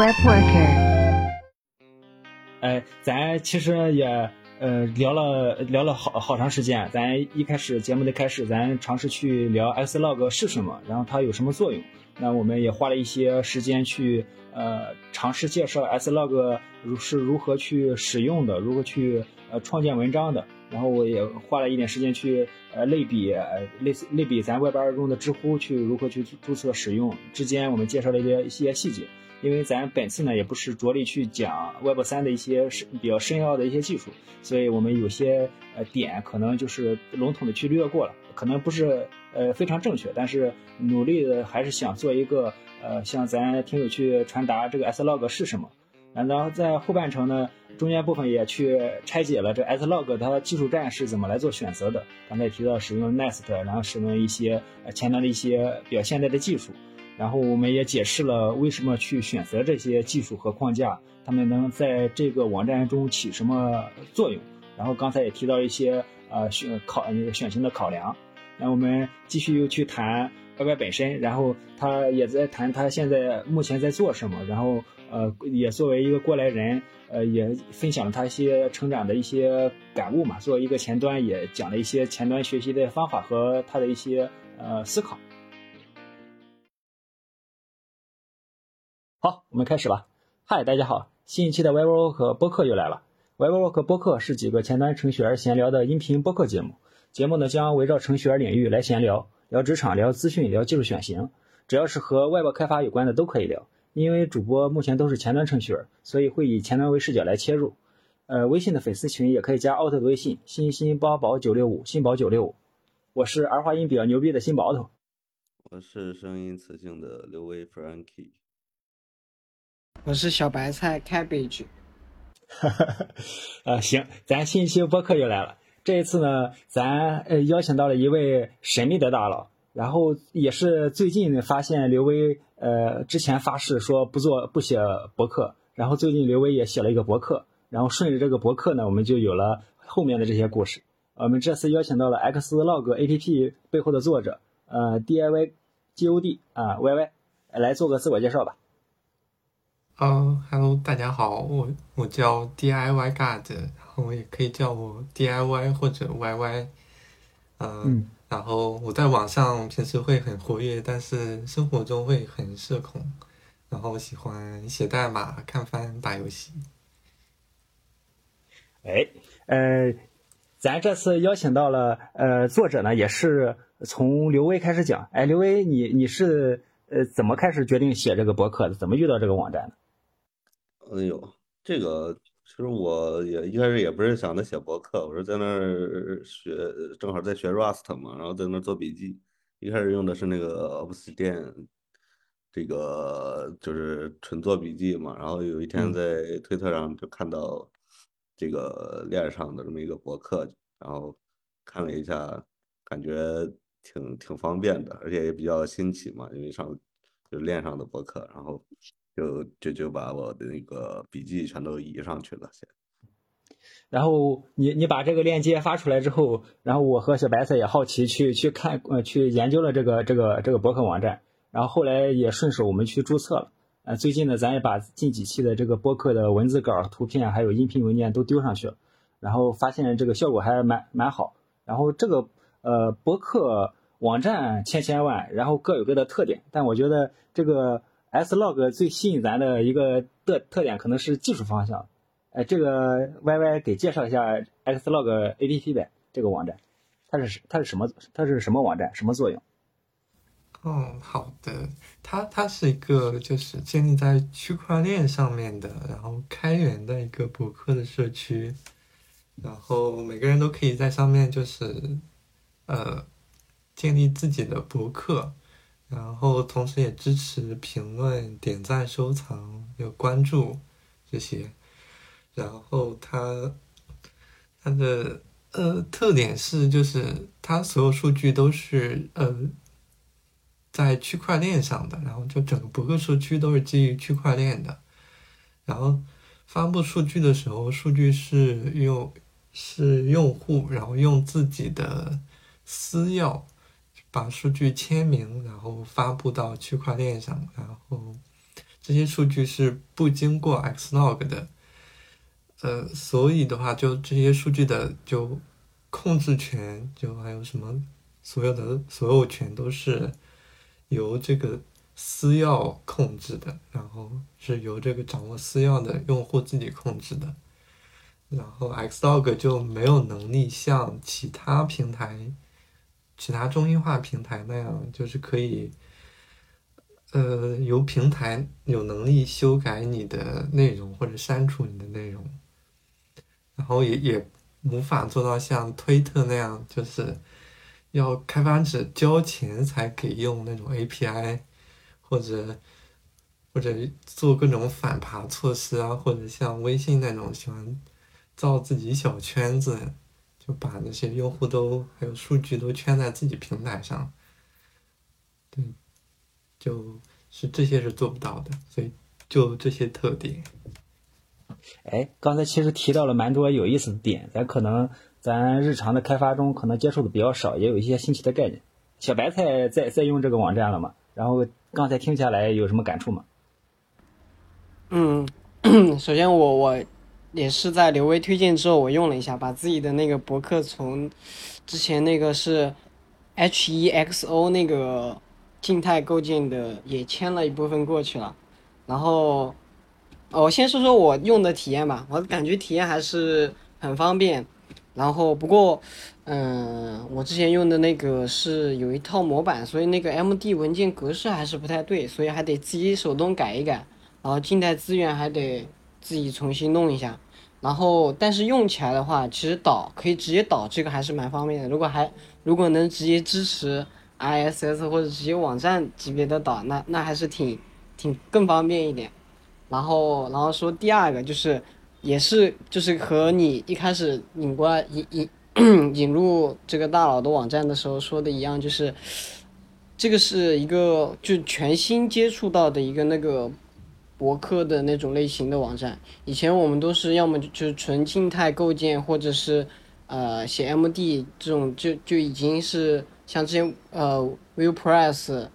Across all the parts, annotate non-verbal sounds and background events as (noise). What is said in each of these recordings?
Web Worker。哎，咱其实也呃聊了聊了好好长时间。咱一开始节目的开始，咱尝试去聊 S Log 是什么，然后它有什么作用。那我们也花了一些时间去呃尝试介绍 S Log 如是如何去使用的，如何去呃创建文章的。然后我也花了一点时间去呃类比，类似类比咱 Web 二中的知乎去如何去注册使用之间，我们介绍了一些一些细节。因为咱本次呢也不是着力去讲 Web 三的一些深比较深奥的一些技术，所以我们有些呃点可能就是笼统的去略过了，可能不是呃非常正确，但是努力的还是想做一个呃向咱听友去传达这个 Slog 是什么。然后在后半程呢，中间部分也去拆解了这 Slog 它技术栈是怎么来做选择的。刚才提到使用 Nest，然后使用一些呃前端的一些比较现代的技术。然后我们也解释了为什么去选择这些技术和框架，他们能在这个网站中起什么作用。然后刚才也提到一些呃选考那个选型的考量。那我们继续又去谈 YY 本身，然后他也在谈他现在目前在做什么。然后呃也作为一个过来人，呃也分享了他一些成长的一些感悟嘛。作为一个前端，也讲了一些前端学习的方法和他的一些呃思考。好，我们开始吧。嗨，大家好，新一期的 WebWork 播客又来了。WebWork 播客是几个前端程序员闲聊的音频播客节目。节目呢将围绕程序员领域来闲聊，聊职场，聊资讯，聊技术选型，只要是和 Web 开发有关的都可以聊。因为主播目前都是前端程序员，所以会以前端为视角来切入。呃，微信的粉丝群也可以加奥特的微信：新新八宝九六五，新宝九六五。我是儿化音比较牛逼的新宝头。我是声音磁性的刘威 Frankie。我是小白菜 cabbage，哈哈，(laughs) 呃，行，咱新一期播客又来了。这一次呢，咱呃邀请到了一位神秘的大佬，然后也是最近发现刘威呃之前发誓说不做不写博客，然后最近刘威也写了一个博客，然后顺着这个博客呢，我们就有了后面的这些故事。我们这次邀请到了 Xlog APP 背后的作者呃 DIY God 啊 YY 来做个自我介绍吧。嗯，Hello，大家好，我我叫 DIY God，然后也可以叫我 DIY 或者 YY，嗯，然后我在网上平时会很活跃，但是生活中会很社恐，然后喜欢写代码、看番、打游戏。哎，呃，咱这次邀请到了呃作者呢，也是从刘威开始讲。哎，刘威，你你是呃怎么开始决定写这个博客的？怎么遇到这个网站的？哎呦，这个其实我也一开始也不是想着写博客，我是在那儿学，正好在学 Rust 嘛，然后在那儿做笔记。一开始用的是那个 Obsidian，这个就是纯做笔记嘛。然后有一天在推特上就看到这个链上的这么一个博客，然后看了一下，感觉挺挺方便的，而且也比较新奇嘛，因为上就是链上的博客，然后。就就就把我的那个笔记全都移上去了，先。然后你你把这个链接发出来之后，然后我和小白菜也好奇去去看呃去研究了这个这个这个博客网站，然后后来也顺手我们去注册了。呃，最近呢，咱也把近几期的这个博客的文字稿、图片还有音频文件都丢上去了，然后发现这个效果还蛮蛮好。然后这个呃博客网站千千万，然后各有各的特点，但我觉得这个。Slog 最吸引咱的一个的特点可能是技术方向，哎，这个 YY 给介绍一下 Slog APP 呗，这个网站，它是它是什么它是什么网站，什么作用？嗯，好的，它它是一个就是建立在区块链上面的，然后开源的一个博客的社区，然后每个人都可以在上面就是呃建立自己的博客。然后同时也支持评论、点赞、收藏、有关注这些。然后它它的呃特点是，就是它所有数据都是呃在区块链上的，然后就整个博客社区都是基于区块链的。然后发布数据的时候，数据是用是用户然后用自己的私钥。把数据签名，然后发布到区块链上，然后这些数据是不经过 Xlog 的，呃，所以的话，就这些数据的就控制权，就还有什么所有的所有权都是由这个私钥控制的，然后是由这个掌握私钥的用户自己控制的，然后 Xlog 就没有能力向其他平台、其他中心化平台那样，就是可以。呃，由平台有能力修改你的内容或者删除你的内容，然后也也无法做到像推特那样，就是要开发者交钱才可以用那种 API，或者或者做各种反爬措施啊，或者像微信那种喜欢造自己小圈子，就把那些用户都还有数据都圈在自己平台上，对。就是这些是做不到的，所以就这些特点。哎，刚才其实提到了蛮多有意思的点，咱可能咱日常的开发中可能接触的比较少，也有一些新奇的概念。小白菜在在用这个网站了吗？然后刚才听下来有什么感触吗？嗯，(clears throat) 首先我我也是在刘威推荐之后，我用了一下，把自己的那个博客从之前那个是 H E X O 那个。静态构建的也迁了一部分过去了，然后，我先说说我用的体验吧，我感觉体验还是很方便，然后不过，嗯，我之前用的那个是有一套模板，所以那个 MD 文件格式还是不太对，所以还得自己手动改一改，然后静态资源还得自己重新弄一下，然后但是用起来的话，其实导可以直接导，这个还是蛮方便的，如果还如果能直接支持。ISS 或者直接网站级别的导，那那还是挺挺更方便一点。然后然后说第二个就是，也是就是和你一开始引过来引引 (clears throat) 引入这个大佬的网站的时候说的一样，就是这个是一个就全新接触到的一个那个博客的那种类型的网站。以前我们都是要么就是纯静态构建，或者是呃写 MD 这种，就就已经是。像之前呃，WordPress、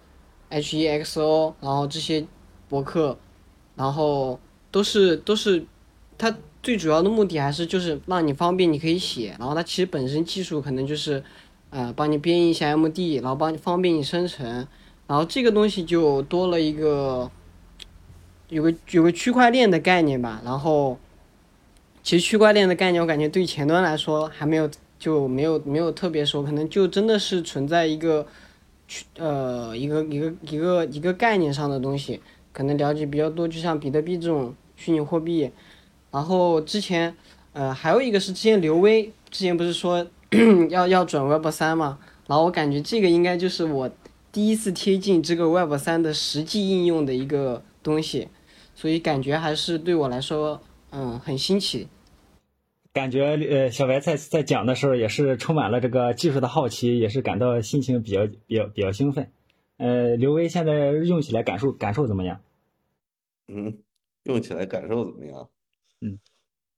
HEXO，然后这些博客，然后都是都是，它最主要的目的还是就是让你方便，你可以写，然后它其实本身技术可能就是，呃，帮你编译一下 MD，然后帮你方便你生成，然后这个东西就多了一个，有个有个区块链的概念吧，然后，其实区块链的概念我感觉对前端来说还没有。就没有没有特别熟，可能就真的是存在一个，呃，一个一个一个一个概念上的东西，可能了解比较多，就像比特币这种虚拟货币。然后之前，呃，还有一个是之前刘威之前不是说 (coughs) 要要转 Web 三嘛，然后我感觉这个应该就是我第一次贴近这个 Web 三的实际应用的一个东西，所以感觉还是对我来说，嗯，很新奇。感觉呃，小白菜在讲的时候也是充满了这个技术的好奇，也是感到心情比较比较比较兴奋。呃，刘威现在用起来感受感受怎么样？嗯，用起来感受怎么样？嗯，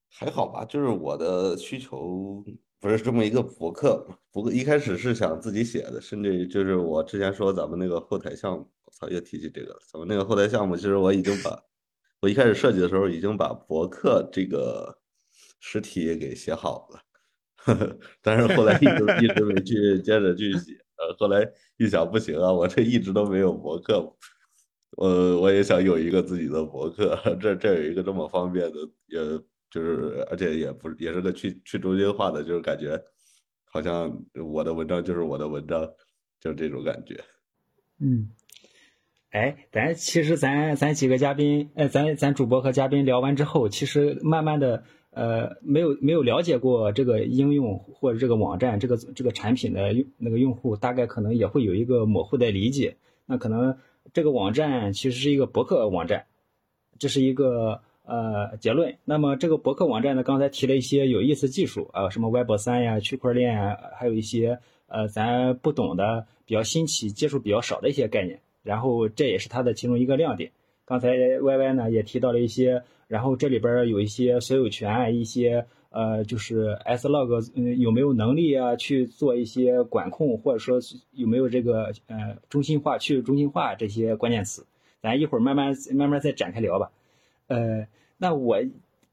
还好吧，就是我的需求不是这么一个博客，不过一开始是想自己写的，甚至就是我之前说咱们那个后台项目，我操，又提起这个了。咱们那个后台项目，其实我已经把我一开始设计的时候已经把博客这个。实体也给写好了，呵 (laughs) 呵但是后来一直一直没去接着去写。后来一想不行啊，我这一直都没有博客，呃，我也想有一个自己的博客。(laughs) 这这有一个这么方便的，也就是而且也不也是个去去中心化的，就是感觉好像我的文章就是我的文章，就这种感觉。嗯，哎，咱其实咱咱几个嘉宾，呃，咱咱主播和嘉宾聊完之后，其实慢慢的。呃，没有没有了解过这个应用或者这个网站，这个这个产品的用那个用户大概可能也会有一个模糊的理解。那可能这个网站其实是一个博客网站，这是一个呃结论。那么这个博客网站呢，刚才提了一些有意思技术啊，什么 Web 三呀、区块链啊，还有一些呃咱不懂的、比较新奇、接触比较少的一些概念。然后这也是它的其中一个亮点。刚才 Y Y 呢也提到了一些。然后这里边有一些所有权，一些呃，就是 S log 嗯有没有能力啊去做一些管控，或者说有没有这个呃中心化去中心化这些关键词。咱一会儿慢慢慢慢再展开聊吧。呃，那我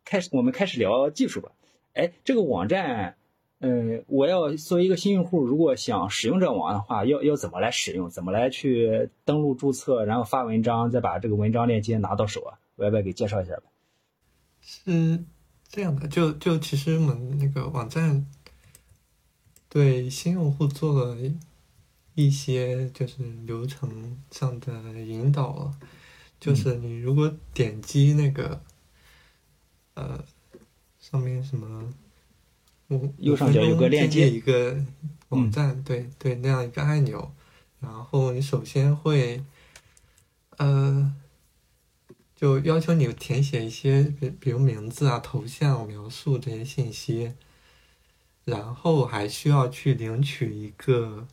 开始我们开始聊技术吧。哎，这个网站，呃，我要作为一个新用户，如果想使用这个网的话，要要怎么来使用？怎么来去登录注册，然后发文章，再把这个文章链接拿到手啊？歪歪给介绍一下吧。是这样的，就就其实我们那个网站对新用户做了一些就是流程上的引导了，就是你如果点击那个呃上面什么五右上角有个链接。一个网站，对对那样一个按钮，然后你首先会呃。就要求你填写一些，比比如名字啊、头像、描述这些信息，然后还需要去领取一个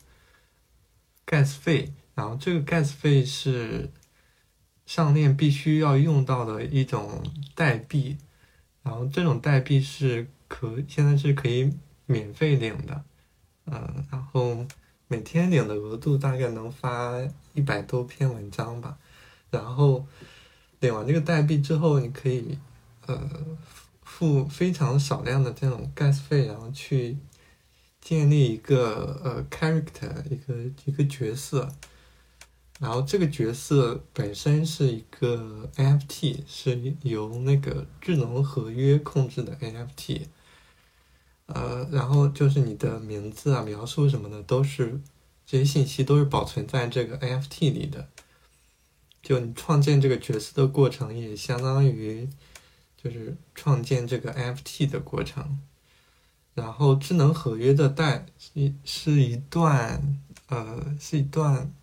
gas 费，然后这个 gas 费是上链必须要用到的一种代币，然后这种代币是可现在是可以免费领的，呃，然后每天领的额度大概能发一百多篇文章吧，然后。领完这个代币之后，你可以呃付非常少量的这种 gas 费，然后去建立一个呃 character 一个一个角色，然后这个角色本身是一个 NFT，是由那个智能合约控制的 NFT，呃，然后就是你的名字啊、描述什么的都是这些信息都是保存在这个 NFT 里的。就你创建这个角色的过程，也相当于就是创建这个 NFT 的过程。然后智能合约的代一是一段呃是一段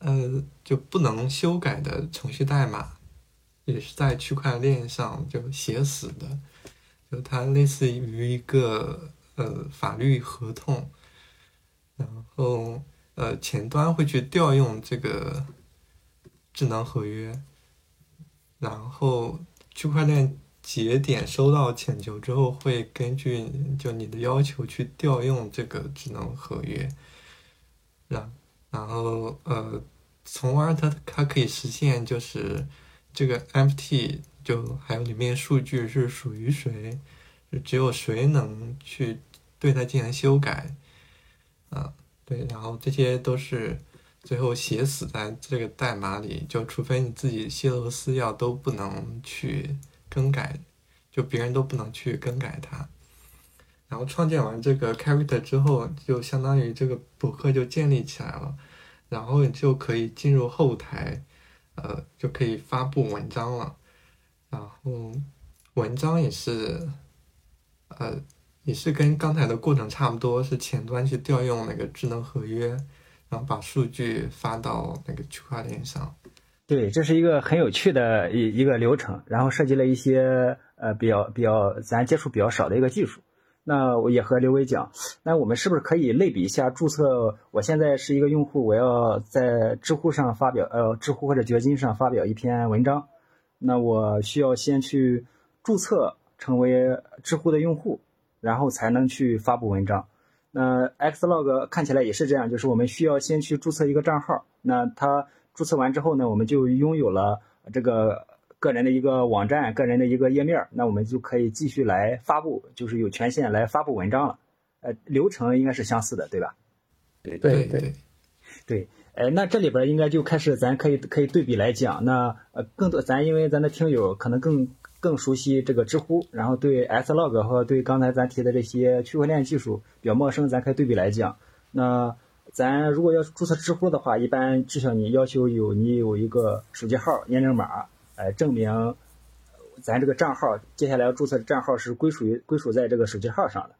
呃就不能修改的程序代码，也是在区块链上就写死的，就它类似于一个呃法律合同，然后呃前端会去调用这个。智能合约，然后区块链节点收到请求之后，会根据就你的要求去调用这个智能合约，然然后呃，从而它它可以实现就是这个 FT 就还有里面数据是属于谁，只有谁能去对它进行修改，啊对，然后这些都是。最后写死在这个代码里，就除非你自己泄露私钥，都不能去更改，就别人都不能去更改它。然后创建完这个 character 之后，就相当于这个博客就建立起来了，然后你就可以进入后台，呃，就可以发布文章了。然后文章也是，呃，也是跟刚才的过程差不多，是前端去调用那个智能合约。然后把数据发到那个区块链上，对，这是一个很有趣的一一个流程，然后涉及了一些呃比较比较咱接触比较少的一个技术。那我也和刘伟讲，那我们是不是可以类比一下注册？我现在是一个用户，我要在知乎上发表，呃，知乎或者掘金上发表一篇文章，那我需要先去注册成为知乎的用户，然后才能去发布文章。那 Xlog 看起来也是这样，就是我们需要先去注册一个账号。那他注册完之后呢，我们就拥有了这个个人的一个网站、个人的一个页面。那我们就可以继续来发布，就是有权限来发布文章了。呃，流程应该是相似的，对吧？对对对对。哎，那这里边应该就开始，咱可以可以对比来讲。那呃，更多咱因为咱的听友可能更。更熟悉这个知乎，然后对 Slog 和对刚才咱提的这些区块链技术比较陌生，咱可以对比来讲。那咱如果要注册知乎的话，一般至少你要求有你有一个手机号验证码，哎，证明咱这个账号接下来要注册的账号是归属于归属在这个手机号上的。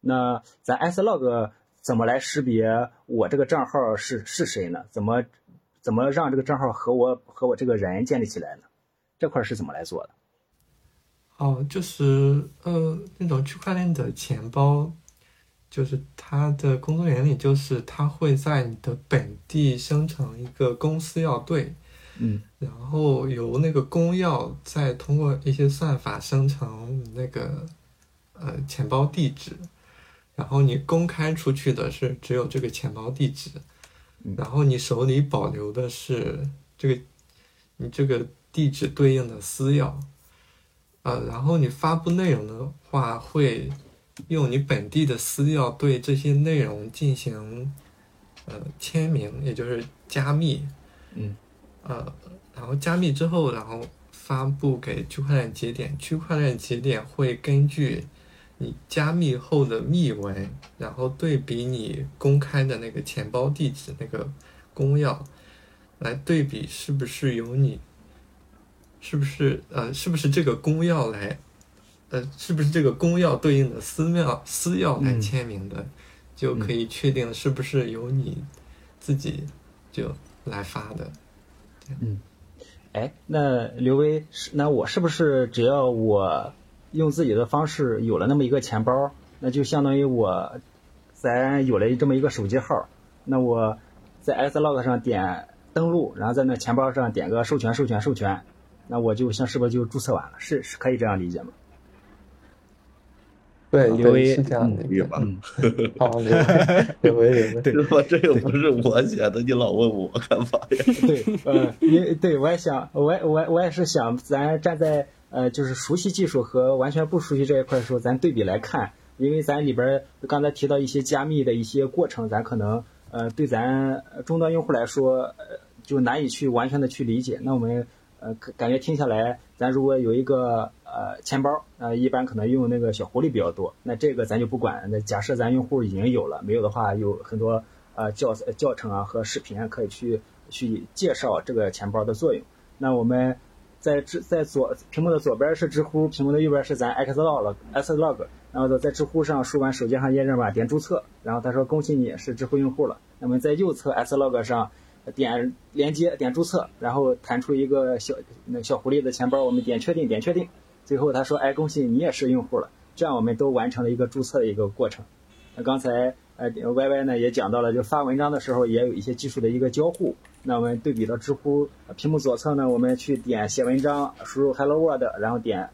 那咱 Slog 怎么来识别我这个账号是是谁呢？怎么怎么让这个账号和我和我这个人建立起来呢？这块是怎么来做的？哦，就是呃，那种区块链的钱包，就是它的工作原理就是它会在你的本地生成一个公司钥对，嗯，然后由那个公钥再通过一些算法生成那个呃钱包地址，然后你公开出去的是只有这个钱包地址，然后你手里保留的是这个你这个地址对应的私钥，呃，然后你发布内容的话，会用你本地的私钥对这些内容进行呃签名，也就是加密，嗯，呃，然后加密之后，然后发布给区块链节点，区块链节点会根据你加密后的密文，然后对比你公开的那个钱包地址那个公钥，来对比是不是有你，是不是呃是不是这个公钥来，呃是不是这个公钥对应的私钥私钥来嗯签名的，就可以确定是不是由你自己就来发的。嗯哎，那刘威是那我是不是只要我用自己的方式有了那么一个钱包，那就相当于我咱有了这么一个手机号，那我在 S log 上点登录，然后在那钱包上点个授权授权授权，那我就像是不是就注册完了？是是可以这样理解吗？对刘威是这样的一个吧。嗯，(laughs) 好，刘威，刘威，刘威，(laughs) 对这这又不是我写的，你老问我干嘛呀？(laughs) 对，呃，因对我也想，我也我也我也是想，咱站在呃就是熟悉技术和完全不熟悉这一块的时候，咱对比来看，因为咱里边儿刚才提到一些加密的一些过程，咱可能呃对咱终端用户来说，呃就难以去完全的去理解。那我们呃感感觉听下来，咱如果有一个呃钱包，呃一般可能用那个小狐狸比较多，那这个咱就不管。那假设咱用户已经有了，没有的话有很多呃教教程啊和视频啊可以去去介绍这个钱包的作用。那我们在知在左屏幕的左边是知乎，屏幕的右边是咱 Xlog Xlog，然后在知乎上输完手机上验证码，点注册，然后他说恭喜你是知乎用户了。那么在右侧 Xlog 上点连接点注册，然后弹出一个小那小狐狸的钱包，我们点确定点确定，最后他说哎恭喜你也是用户了，这样我们都完成了一个注册的一个过程。那刚才呃 Y Y 呢也讲到了，就发文章的时候也有一些技术的一个交互。那我们对比到知乎屏幕左侧呢，我们去点写文章，输入 Hello World，然后点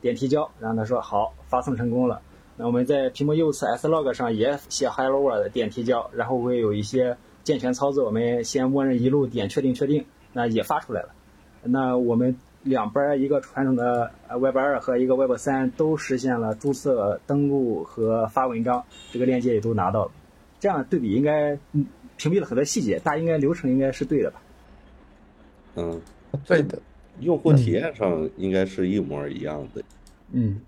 点提交，然后他说好发送成功了。那我们在屏幕右侧 S log 上也写 Hello World，点提交，然后会有一些健全操作，我们先默认一路点确定确定，那也发出来了。那我们两边一个传统的呃 Web 二和一个 Web 三都实现了注册、登录和发文章，这个链接也都拿到了。这样对比应该嗯屏蔽了很多细节，大应该流程应该是对的吧？嗯，对的，用户体验上应该是一模一样的。嗯，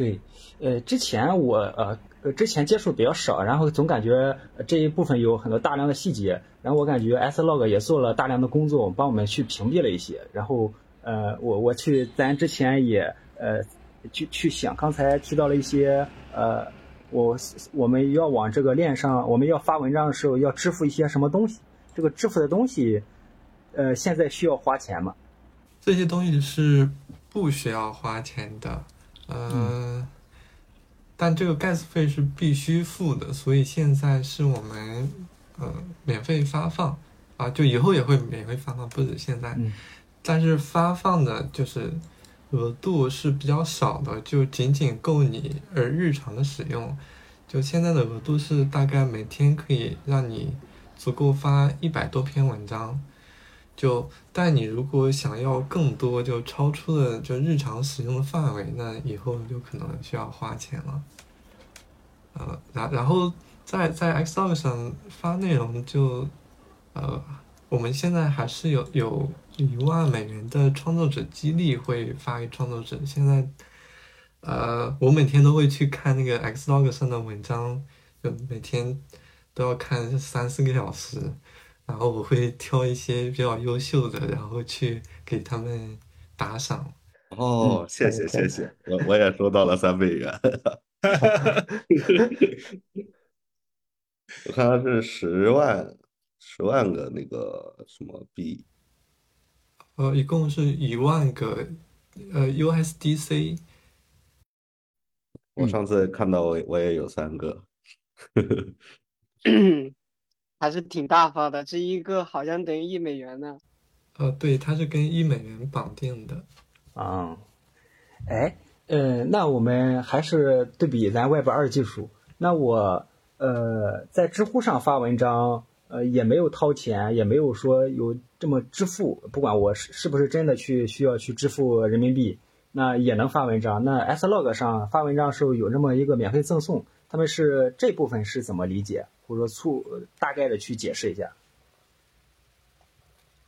对，呃，之前我呃之前接触比较少，然后总感觉这一部分有很多大量的细节，然后我感觉 S log 也做了大量的工作，帮我们去屏蔽了一些，然后呃我我去咱之前也呃去去想，刚才提到了一些呃我我们要往这个链上，我们要发文章的时候要支付一些什么东西，这个支付的东西呃现在需要花钱吗？这些东西是不需要花钱的，呃，但这个 gas 费是必须付的，所以现在是我们呃免费发放啊，就以后也会免费发放，不止现在，嗯。但是发放的就是额度是比较少的，就仅仅够你呃日常的使用。就现在的额度是大概每天可以让你足够发一百多篇文章，就但你如果想要更多，就超出了就日常使用的范围，那以后就可能需要花钱了。呃，然然后在在 Xlog 上发内容就，呃，我们现在还是有有一万美元的创作者激励会发给创作者。现在，呃，我每天都会去看那个 Xlog 上的文章，就每天都要看三四个小时。然后我会挑一些比较优秀的，然后去给他们打赏。哦，谢谢谢谢，我我也收到了三美元。(laughs) 我看它是十万十万个那个什么币，呃，一共是一万个呃 USDC。我上次看到我我也有三个。(laughs) (clears throat) 还是挺大方的，这一个好像等于一美元呢。呃，对，它是跟一美元绑定的。啊，哎，呃，那我们还是对比咱 Web 二技术。那我呃在知乎上发文章，呃也没有掏钱，也没有说有这么支付，不管我是是不是真的去需要去支付人民币，那也能发文章。那 S log 上发文章时候有这么一个免费赠送，他们是这部分是怎么理解，或者说粗大概的去解释一下？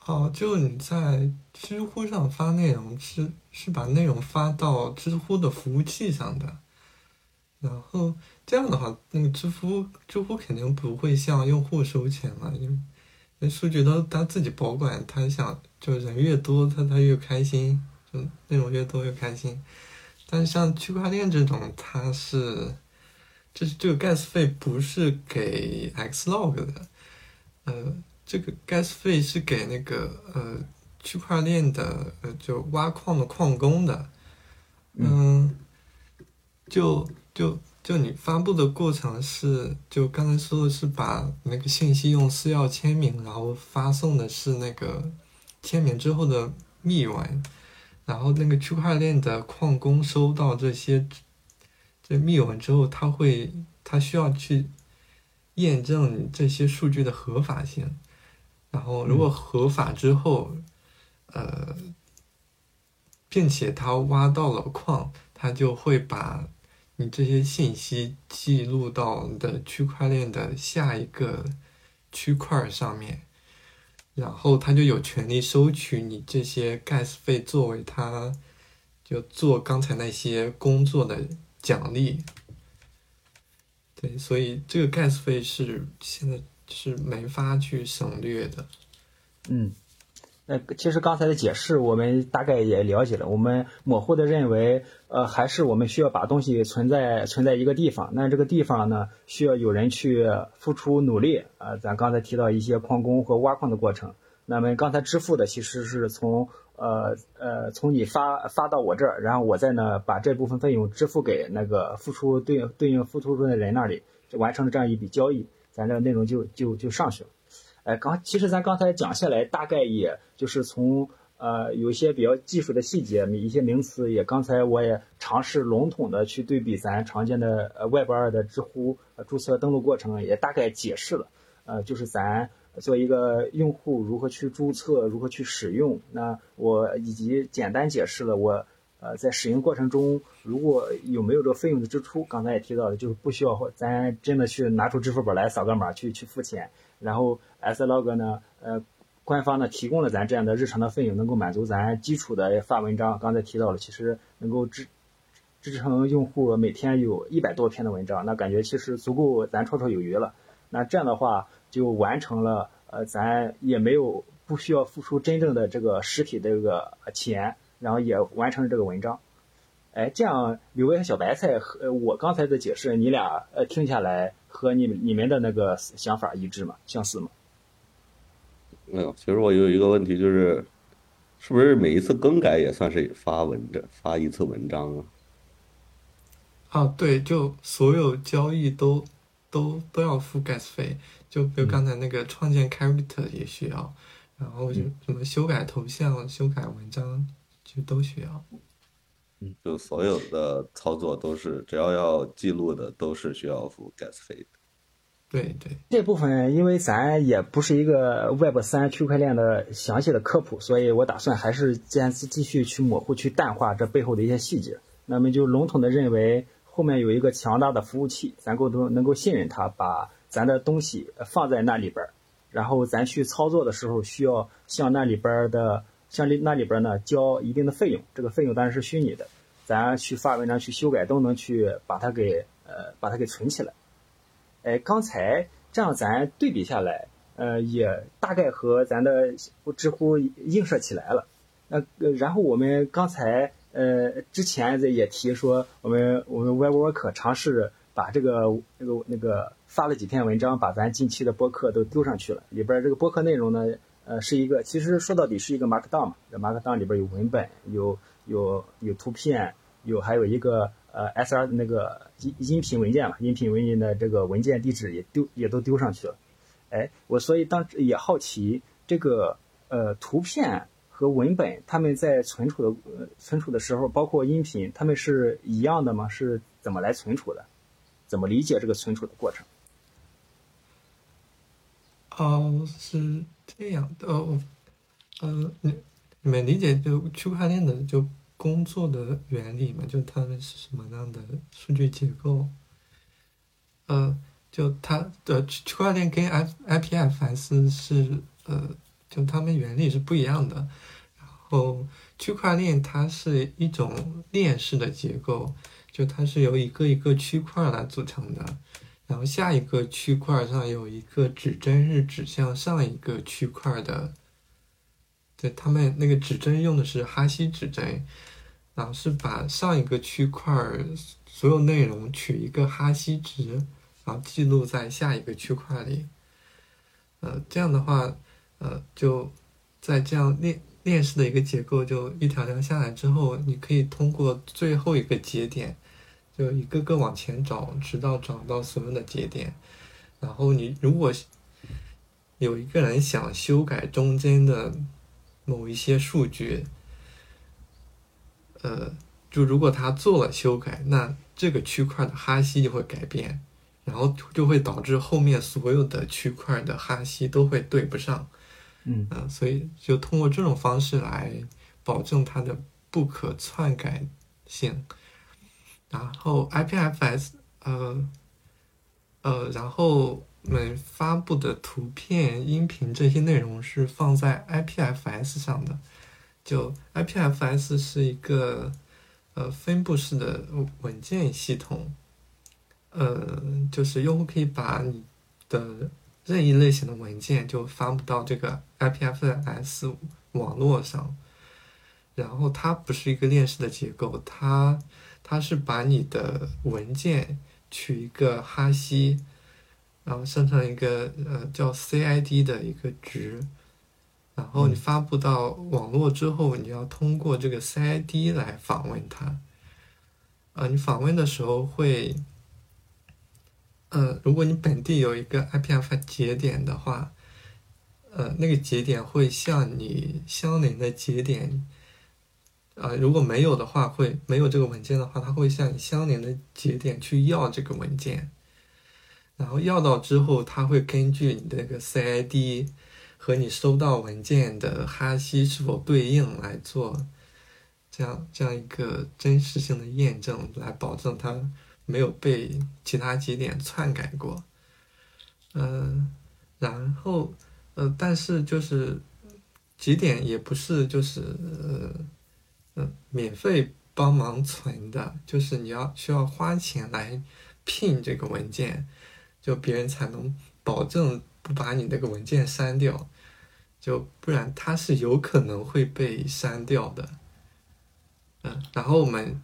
哦，就你在知乎上发内容是是把内容发到知乎的服务器上的，然后这样的话，那个知乎知乎肯定不会向用户收钱了，因为数据都他自己保管，他想就人越多，他他越开心，就内容越多越开心。但像区块链这种，它是，这是这个 gas 费不是给 xlog 的，呃。这个 gas 费是给那个呃区块链的呃就挖矿的矿工的，嗯，就就就你发布的过程是就刚才说的是把那个信息用私钥签名，然后发送的是那个签名之后的密文，然后那个区块链的矿工收到这些这密文之后，他会他需要去验证这些数据的合法性。然后，如果合法之后，呃，并且他挖到了矿，他就会把你这些信息记录到你的区块链的下一个区块上面，然后他就有权利收取你这些 gas 费作为他就做刚才那些工作的奖励。对，所以这个 gas 费是现在。是没法去省略的，嗯，那其实刚才的解释我们大概也了解了。我们模糊的认为，呃，还是我们需要把东西存在存在一个地方。那这个地方呢，需要有人去付出努力啊。咱刚才提到一些矿工和挖矿的过程。那么刚才支付的其实是从呃呃从你发发到我这儿，然后我再呢把这部分费用支付给那个付出对应对应付出的人那里，就完成了这样一笔交易。咱这个内容就就就上去了，哎，刚其实咱刚才讲下来，大概也就是从呃有一些比较技术的细节，一些名词也刚才我也尝试笼统的去对比咱常见的呃 Web 二的知乎注册登录过程，也大概解释了，呃，就是咱做一个用户如何去注册，如何去使用，那我以及简单解释了我。呃，在使用过程中，如果有没有这个费用的支出，刚才也提到了，就是不需要咱真的去拿出支付宝来扫个码去去付钱。然后 S log 呢，呃，官方呢提供了咱这样的日常的费用，能够满足咱基础的发文章。刚才提到了，其实能够支支撑用户每天有一百多篇的文章，那感觉其实足够咱绰绰有余了。那这样的话，就完成了，呃，咱也没有不需要付出真正的这个实体的这个钱。然后也完成了这个文章，哎，这样刘威和小白菜和我刚才的解释，你俩呃听下来和你你们的那个想法一致吗？相似吗？没有，其实我有一个问题就是，是不是每一次更改也算是发文的发一次文章啊？啊，对，就所有交易都都都要付 gas 费，就比如刚才那个创建 character 也需要，然后就什么修改头像、修改文章。就都需要，嗯，就所有的操作都是，只要要记录的都是需要付 gas 费的。对对，这部分因为咱也不是一个 Web 三区块链的详细的科普，所以我打算还是坚持继续去模糊、去淡化这背后的一些细节。那么就笼统的认为，后面有一个强大的服务器，咱够都能够信任它，把咱的东西放在那里边儿，然后咱去操作的时候需要向那里边的。像里那里边呢，交一定的费用，这个费用当然是虚拟的，咱去发文章、去修改都能去把它给呃把它给存起来。哎，刚才这样咱对比下来，呃，也大概和咱的知乎映射起来了。那然后我们刚才呃之前也提说，我们我们 WebWork 尝试把这个那个那个发了几篇文章，把咱近期的播客都丢上去了，里边这个播客内容呢。呃，是一个，其实说到底是一个 Markdown 嘛。这 Markdown 里边有文本，有有有图片，有还有一个呃 SR 的那个音音频文件嘛，音频文件的这个文件地址也丢也都丢上去了。哎，我所以当也好奇这个呃图片和文本他们在存储的存储的时候，包括音频，他们是一样的吗？是怎么来存储的？怎么理解这个存储的过程？哦，是。这样的，呃，你你们理解就区块链的就工作的原理嘛？就它们是什么样的数据结构？呃，就它的区块链跟 F IPFS 是呃，就它们原理是不一样的。然后区块链它是一种链式的结构，就它是由一个一个区块来组成的。然后下一个区块上有一个指针是指向上一个区块的，对，他们那个指针用的是哈希指针，然后是把上一个区块所有内容取一个哈希值，然后记录在下一个区块里。呃，这样的话，呃，就在这样链链式的一个结构，就一条条下来之后，你可以通过最后一个节点。就一个个往前找，直到找到所有的节点。然后你如果有一个人想修改中间的某一些数据，呃，就如果他做了修改，那这个区块的哈希就会改变，然后就会导致后面所有的区块的哈希都会对不上。嗯啊，所以就通过这种方式来保证它的不可篡改性。然后 IPFS，呃，呃，然后我们发布的图片、音频这些内容是放在 IPFS 上的。就 IPFS 是一个呃分布式的文件系统，呃，就是用户可以把你的任意类型的文件就发布到这个 IPFS 网络上，然后它不是一个链式的结构，它。它是把你的文件取一个哈希，然后生成一个呃叫 CID 的一个值，然后你发布到网络之后，你要通过这个 CID 来访问它。呃，你访问的时候会，呃，如果你本地有一个 IPF 节点的话，呃，那个节点会向你相邻的节点。呃，如果没有的话，会没有这个文件的话，它会向你相连的节点去要这个文件，然后要到之后，它会根据你的那个 CID 和你收到文件的哈希是否对应来做这样这样一个真实性的验证，来保证它没有被其他节点篡改过。嗯，然后呃，但是就是节点也不是就是呃。嗯，免费帮忙存的，就是你要需要花钱来聘这个文件，就别人才能保证不把你那个文件删掉，就不然它是有可能会被删掉的。嗯，然后我们，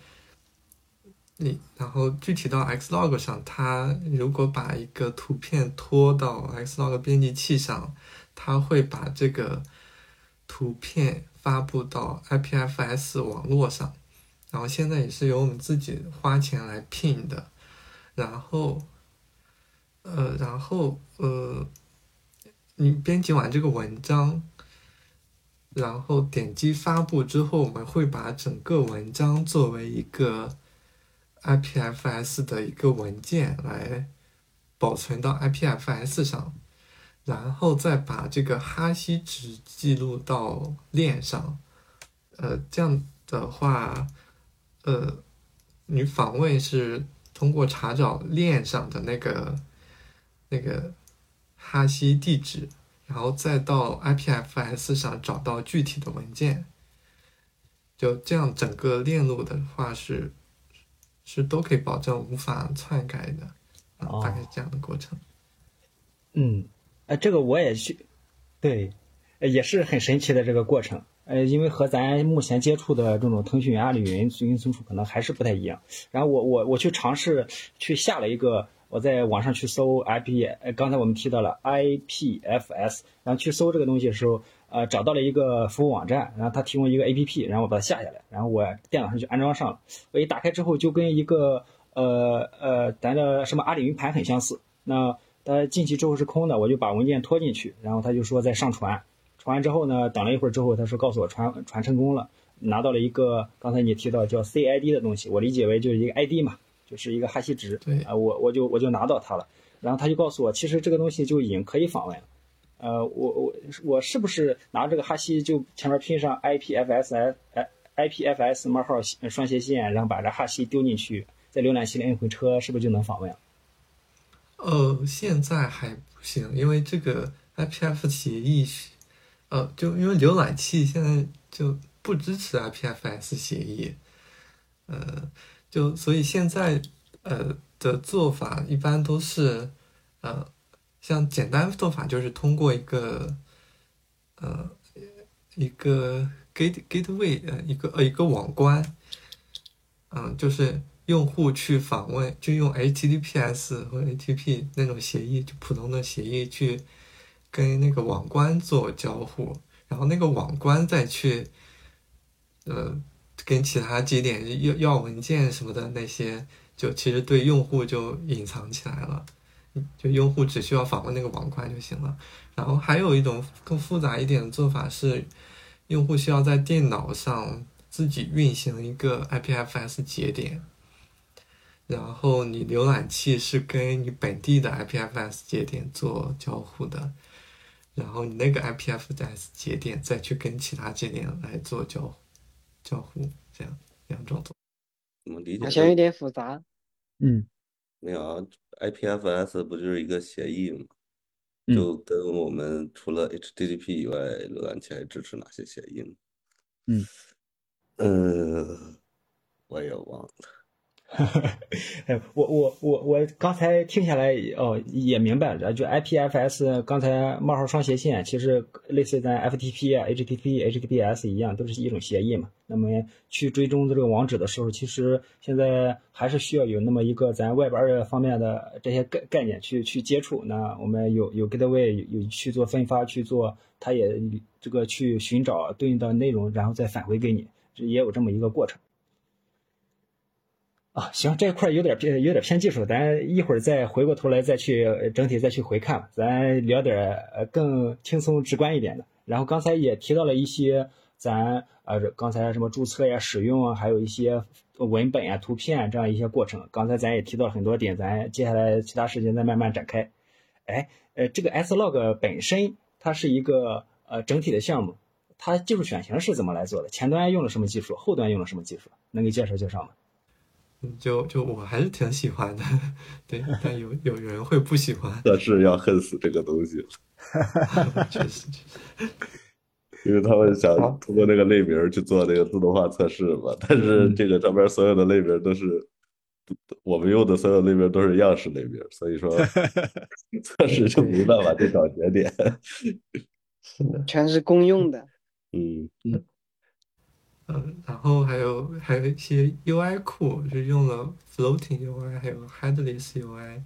你然后具体到 Xlog 上，它如果把一个图片拖到 Xlog 编辑器上，它会把这个图片。发布到 IPFS 网络上，然后现在也是由我们自己花钱来聘的，然后，呃，然后呃，你编辑完这个文章，然后点击发布之后，我们会把整个文章作为一个 IPFS 的一个文件来保存到 IPFS 上。然后再把这个哈希值记录到链上，呃，这样的话，呃，你访问是通过查找链上的那个那个哈希地址，然后再到 IPFS 上找到具体的文件，就这样整个链路的话是是都可以保证无法篡改的，啊，大概是这样的过程。嗯。呃，这个我也去，对，也是很神奇的这个过程。呃，因为和咱目前接触的这种腾讯云、阿里云云存储可能还是不太一样。然后我我我去尝试去下了一个，我在网上去搜 IP，呃，刚才我们提到了 IPFS，然后去搜这个东西的时候，呃，找到了一个服务网站，然后它提供一个 APP，然后我把它下下来，然后我电脑上就安装上了。我一打开之后，就跟一个呃呃咱的什么阿里云盘很相似。那呃，进去之后是空的，我就把文件拖进去，然后他就说在上传，传完之后呢，等了一会儿之后，他说告诉我传传成功了，拿到了一个刚才你提到叫 CID 的东西，我理解为就是一个 ID 嘛，就是一个哈希值，对，啊，我我就我就拿到它了，然后他就告诉我，其实这个东西就已经可以访问了，呃，我我我是不是拿这个哈希就前面拼上 IPFS IPFS 冒号双斜线，然后把这哈希丢进去，在浏览器里摁回车，是不是就能访问？呃，现在还不行，因为这个 IPF 协议是，呃，就因为浏览器现在就不支持 IPFS 协议，呃，就所以现在呃的做法一般都是，呃，像简单做法就是通过一个，呃，一个 gate gateway 呃一个呃一个网关，嗯，就是。用户去访问，就用 HTTPS 或 HTTP 那种协议，就普通的协议去跟那个网关做交互，然后那个网关再去，呃，跟其他节点要要文件什么的那些，就其实对用户就隐藏起来了，就用户只需要访问那个网关就行了。然后还有一种更复杂一点的做法是，用户需要在电脑上自己运行一个 IPFS 节点。然后你浏览器是跟你本地的 IPFS 节点做交互的，然后你那个 IPFS 节点再去跟其他节点来做交交互，这样两种做。怎么理解？好像有点复杂。嗯，没有啊，IPFS 不就是一个协议吗？就跟我们除了 HTTP 以外，浏览器还支持哪些协议呢？嗯，呃，我也忘了。(laughs) 哎，我我我我刚才听下来哦，也明白了，就 IPFS 刚才冒号双斜线，其实类似咱 FTP 啊、HTTP、HTTPS 一样，都是一种协议嘛。那么去追踪这个网址的时候，其实现在还是需要有那么一个咱外边方面的这些概概念去去接触。那我们有有 gateway 有去做分发去做，它也这个去寻找对应的内容，然后再返回给你，也有这么一个过程。啊，行，这块有点偏，有点偏技术，咱一会儿再回过头来再去整体再去回看，咱聊点呃更轻松直观一点的。然后刚才也提到了一些咱呃刚才什么注册呀、使用啊，还有一些文本啊、图片这样一些过程。刚才咱也提到了很多点，咱接下来其他时间再慢慢展开。哎，呃，这个 S log 本身它是一个呃整体的项目，它技术选型是怎么来做的？前端用了什么技术？后端用了什么技术？能给介绍介绍吗？就就我还是挺喜欢的，对，但有有人会不喜欢。测试要恨死这个东西，确实确实，(laughs) 因为他们想通过那个类名去做那个自动化测试嘛。但是这个上边所有的类名都是我们用的所有类名都是样式类名，所以说 (laughs) 测试就没办法去找节点。是的，全是公用的。嗯嗯。嗯，然后还有还有一些 UI 库，就用了 Floating UI，还有 Headless UI，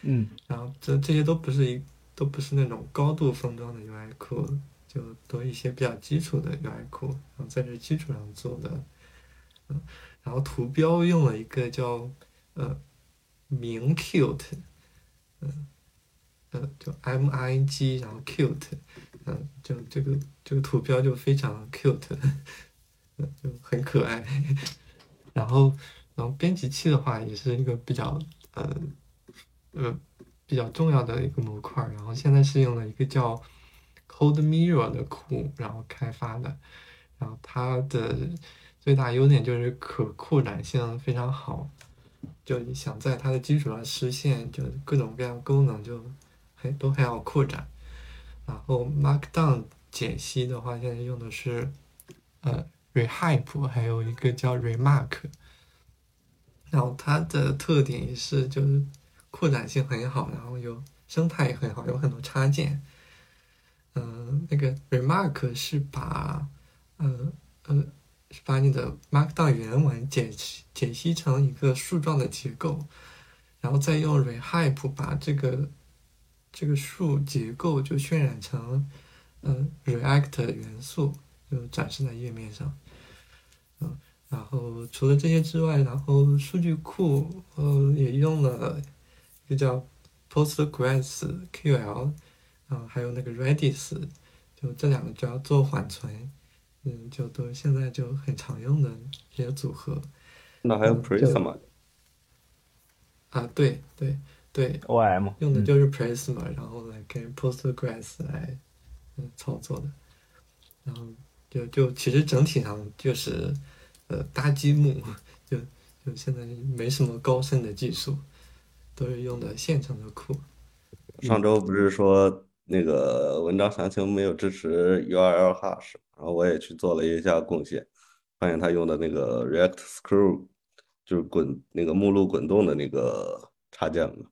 嗯，然后这这些都不是一都不是那种高度封装的 UI 库，就都一些比较基础的 UI 库，然后在这基础上做的，嗯，然后图标用了一个叫呃明 Cute，嗯，呃就 M I N G，然后 Cute，嗯，就这个这个图标就非常 Qt。就很可爱，(laughs) 然后，然后编辑器的话也是一个比较呃呃比较重要的一个模块，然后现在是用了一个叫 Code Mirror 的库，然后开发的，然后它的最大优点就是可扩展性非常好，就你想在它的基础上实现就各种各样功能就很都很好扩展，然后 Markdown 解析的话，现在用的是呃。Rehype 还有一个叫 Remark，然后它的特点也是就是扩展性很好，然后有生态也很好，有很多插件。嗯，那个 Remark 是把呃呃把你的 Markdown 原文解解析成一个树状的结构，然后再用 Rehype 把这个这个树结构就渲染成嗯 React 元素，就展示在页面上。嗯，然后除了这些之外，然后数据库呃也用了一个叫 PostgreSQL，然后，还有那个 Redis，就这两个主要做缓存，嗯，就都现在就很常用的这些组合。那还有 Prisma？啊，对对对，OM 嗯用的就是 Prisma，、然后来跟 Postgres 来嗯操作的，然后就就其实整体上就是呃搭积木，就就现在没什么高深的技术，都是用的现成的库。上周不是说那个文章详情没有支持 URL hash，然后我也去做了一下贡献，发现他用的那个 React Screw 就是滚那个目录滚动的那个插件嘛，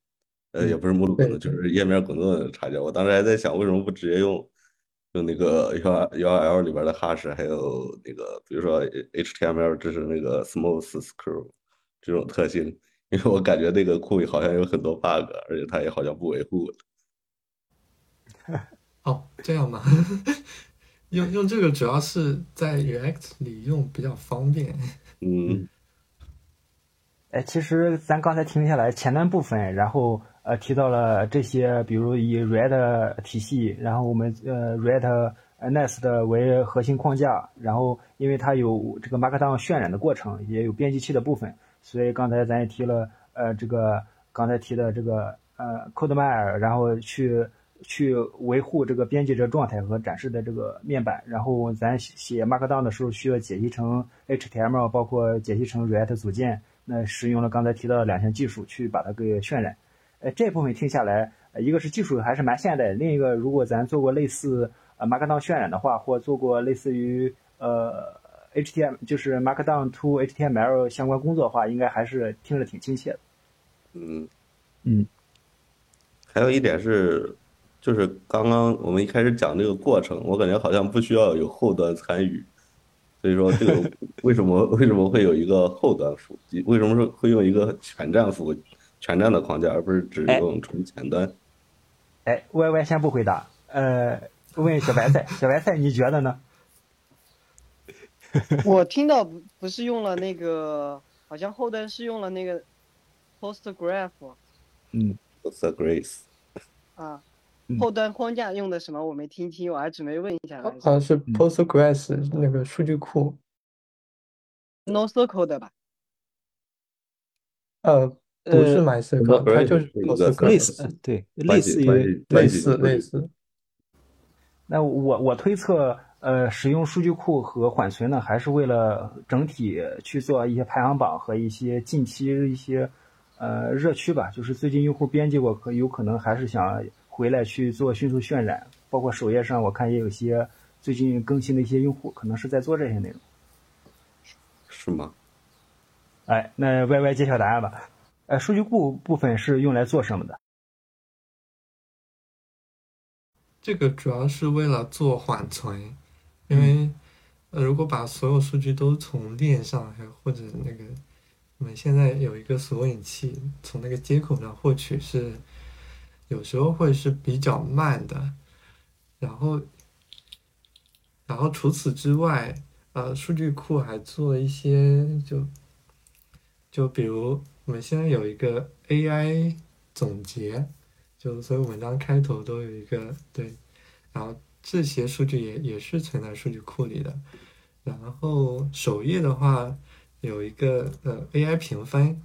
呃，也不是目录滚动，就是页面滚动的插件。我当时还在想，为什么不直接用用那个 U URL 里边的 hash，还有那个比如说 HTML 支持那个 Smooth Screw 这种特性，因为我感觉那个库里好像有很多 bug，而且它也好像不维护的。哦，这样吗？(laughs) 用用这个主要是在 React 里用比较方便。嗯，哎，其实咱刚才听下来前端部分，然后呃提到了这些，比如以 React 体系，然后我们呃 React Nest 为核心框架，然后因为它有这个 Markdown 渲染的过程，也有编辑器的部分，所以刚才咱也提了呃这个刚才提的这个呃 CodeMire，然后去去维护这个编辑者状态和展示的这个面板，然后咱写 Markdown 的时候需要解析成 HTML，包括解析成 React 组件。那使用了刚才提到的两项技术去把它给渲染，呃，这部分听下来，呃一个是技术还是蛮现代，另一个如果咱做过类似呃 Markdown 渲染的话，或做过类似于呃 HTML 就是 Markdown to HTML 相关工作的话，应该还是听着挺亲切的。嗯嗯，还有一点是，就是刚刚我们一开始讲这个过程，我感觉好像不需要有后端参与，所以说这个 (laughs) 为什么为什么会有一个后端服务？为什么说会用一个全站服务、全站的框架，而不是只用纯前端？哎，Y Y 先不回答，呃，问小白菜，小白菜你觉得呢？(laughs) 我听到不不是用了那个，好像后端是用了那个 Postgraph 嗯 Grace，啊嗯，后端框架用的什么我没听清，我还准备问一下来着。好像是 Postgres 那个数据库，NoSQL 的吧？呃，不是 MySQL，它就是类似，呃对，类似于类类似类似。那我我推测，呃，使用数据库和缓存呢，还是为了整体去做一些排行榜和一些近期一些呃热区吧。就是最近用户编辑过，可有可能还是想回来去做迅速渲染。包括首页上我看也有些最近更新的一些用户，可能是在做这些内容。是吗？哎，那 Y Y 揭晓答案吧。呃，数据库部分是用来做什么的？这个主要是为了做缓存，因为呃，如果把所有数据都从链上，还有或者那个我们现在有一个索引器，从那个接口上获取是有时候会是比较慢的。然后，然后除此之外，呃，数据库还做一些就就比如我们现在有一个 AI 总结。就所有文章开头都有一个对，然后这些数据也也是存在数据库里的。然后首页的话有一个呃 AI 评分，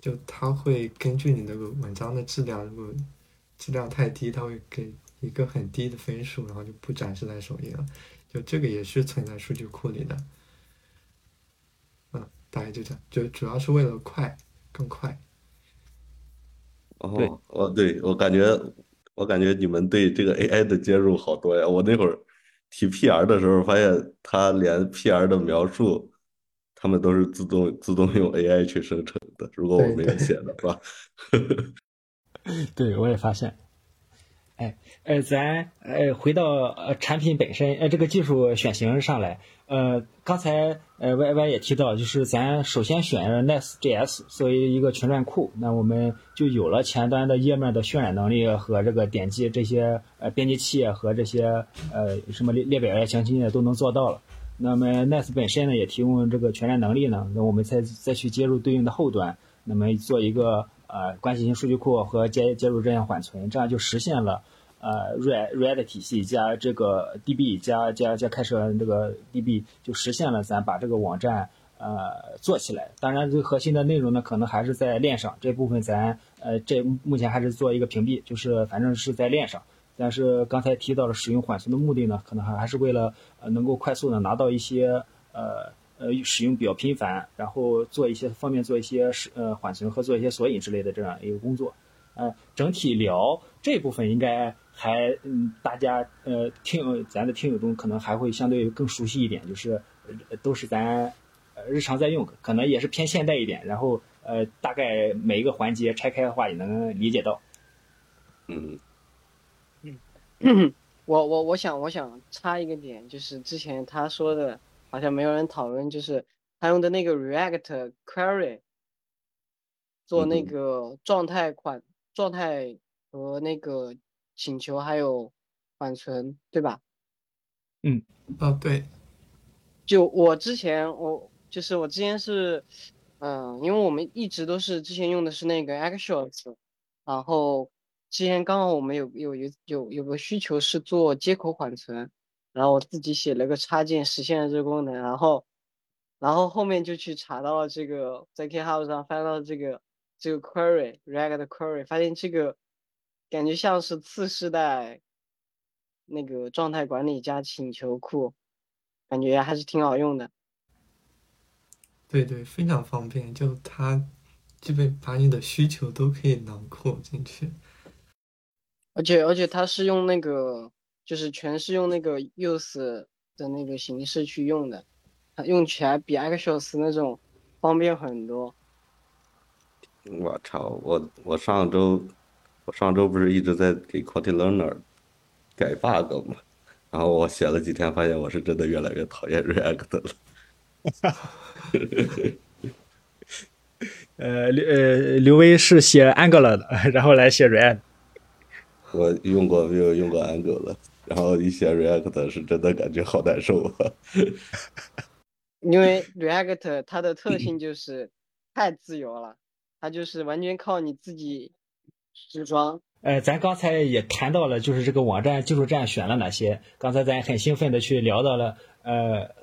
就它会根据你那个文章的质量，如果质量太低，它会给一个很低的分数，然后就不展示在首页了。就这个也是存在数据库里的。嗯，大概就这样，就主要是为了快，更快。哦，哦，对，我感觉，我感觉你们对这个 AI 的接入好多呀。我那会儿提 PR 的时候，发现它连 PR 的描述，他们都是自动自动用 AI 去生成的。如果我没有写的话，(laughs) 对，我也发现。哎，呃，咱呃回到呃产品本身，呃这个技术选型上来，呃，刚才呃 Y Y 也提到，就是咱首先选了 Next.js 作为一个全站库，那我们就有了前端的页面的渲染能力和这个点击这些呃编辑器和这些呃什么列列表呀、详情页都能做到了。那么 Nest 本身呢也提供这个全站能力呢，那我们再再去接入对应的后端，那么做一个呃关系型数据库和接接入这样缓存，这样就实现了呃，Red Red 体系加这个 DB 加加加开设这个 DB，就实现了咱把这个网站呃做起来。当然，最核心的内容呢，可能还是在链上这部分咱呃这目前还是做一个屏蔽，就是反正是在链上。但是刚才提到了使用缓存的目的呢，可能还还是为了呃能够快速的拿到一些呃呃使用比较频繁，然后做一些方便做一些是呃缓存和做一些索引之类的这样一个工作。呃，整体聊这部分应该还嗯大家呃听咱的听友中可能还会相对更熟悉一点，就是都是咱呃日常在用，可能也是偏现代一点，然后呃大概每一个环节拆开的话也能理解到。嗯嗯。我我我想我想插一个点，就是之前他说的，好像没有人讨论，就是他用的那个 React Query 做那个状态款状态和那个请求还有缓存，对吧？嗯，哦对，就我之前我就是我之前是，嗯，因为我们一直都是之前用的是那个 Actions，然后。之前刚好我们有有有有有个需求是做接口缓存，然后我自己写了个插件实现了这个功能，然后然后后面就去查到了这个在 GitHub 上翻到这个这个 query React query，发现这个感觉像是次世代那个状态管理加请求库，感觉还是挺好用的。对对，非常方便，就它基本把你的需求都可以囊括进去。而且而且它是用那个，就是全是用那个 use 的那个形式去用的，它用起来比 Axios 那种方便很多。我操！我我上周我上周不是一直在给 Kotliner 改 bug 吗？然后我写了几天，发现我是真的越来越讨厌 React 了。呃，刘呃刘威是写 Angular 的，然后来写 React。我用过没有用过 Angular，然后一写 React 是真的感觉好难受啊。(laughs) 因为 React 它的特性就是太自由了，它就是完全靠你自己组装。呃，咱刚才也谈到了，就是这个网站技术站选了哪些。刚才咱很兴奋的去聊到了，呃，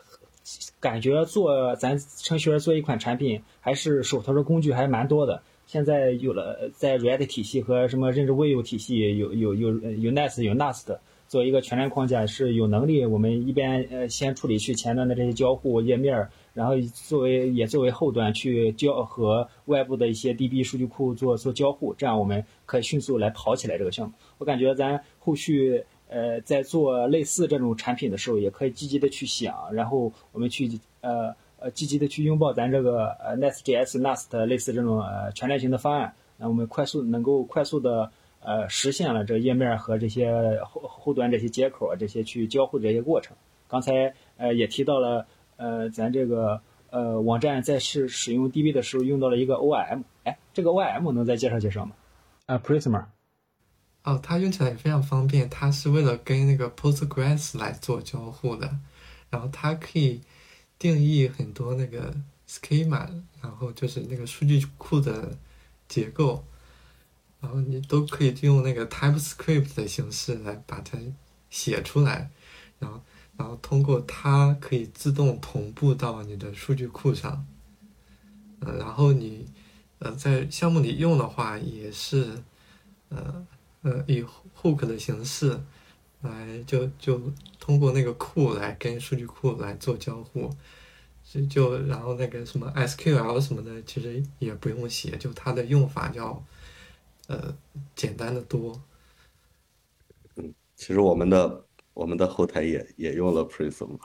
感觉做咱程序员做一款产品，还是手头的工具还蛮多的。现在有了在 React 体系和什么认知 View 体系有有有有 Nest 有 Nast 做一个全链框架是有能力，我们一边呃先处理去前端的这些交互页面，然后作为也作为后端去交和外部的一些 DB 数据库做做交互，这样我们可以迅速来跑起来这个项目。我感觉咱后续呃在做类似这种产品的时候，也可以积极的去想，然后我们去呃。呃，积极的去拥抱咱这个呃 Nest.js、Nast 类似这种呃全链型的方案，那我们快速能够快速的呃实现了这个页面和这些后后端这些接口啊这些去交互的这些过程。刚才呃也提到了呃咱这个呃网站在使使用 DB 的时候用到了一个 OIM，哎，这个 OIM 能再介绍介绍吗？啊，Prisma。哦，它用起来也非常方便，它是为了跟那个 Postgres 来做交互的，然后它可以。定义很多那个 schema，然后就是那个数据库的结构，然后你都可以用那个 TypeScript 的形式来把它写出来，然后然后通过它可以自动同步到你的数据库上，呃，然后你呃在项目里用的话也是呃呃以 hook 的形式来就就。通过那个库来跟数据库来做交互，就就然后那个什么 SQL 什么的，其实也不用写，就它的用法要呃简单的多。嗯，其实我们的我们的后台也也用了 Prism。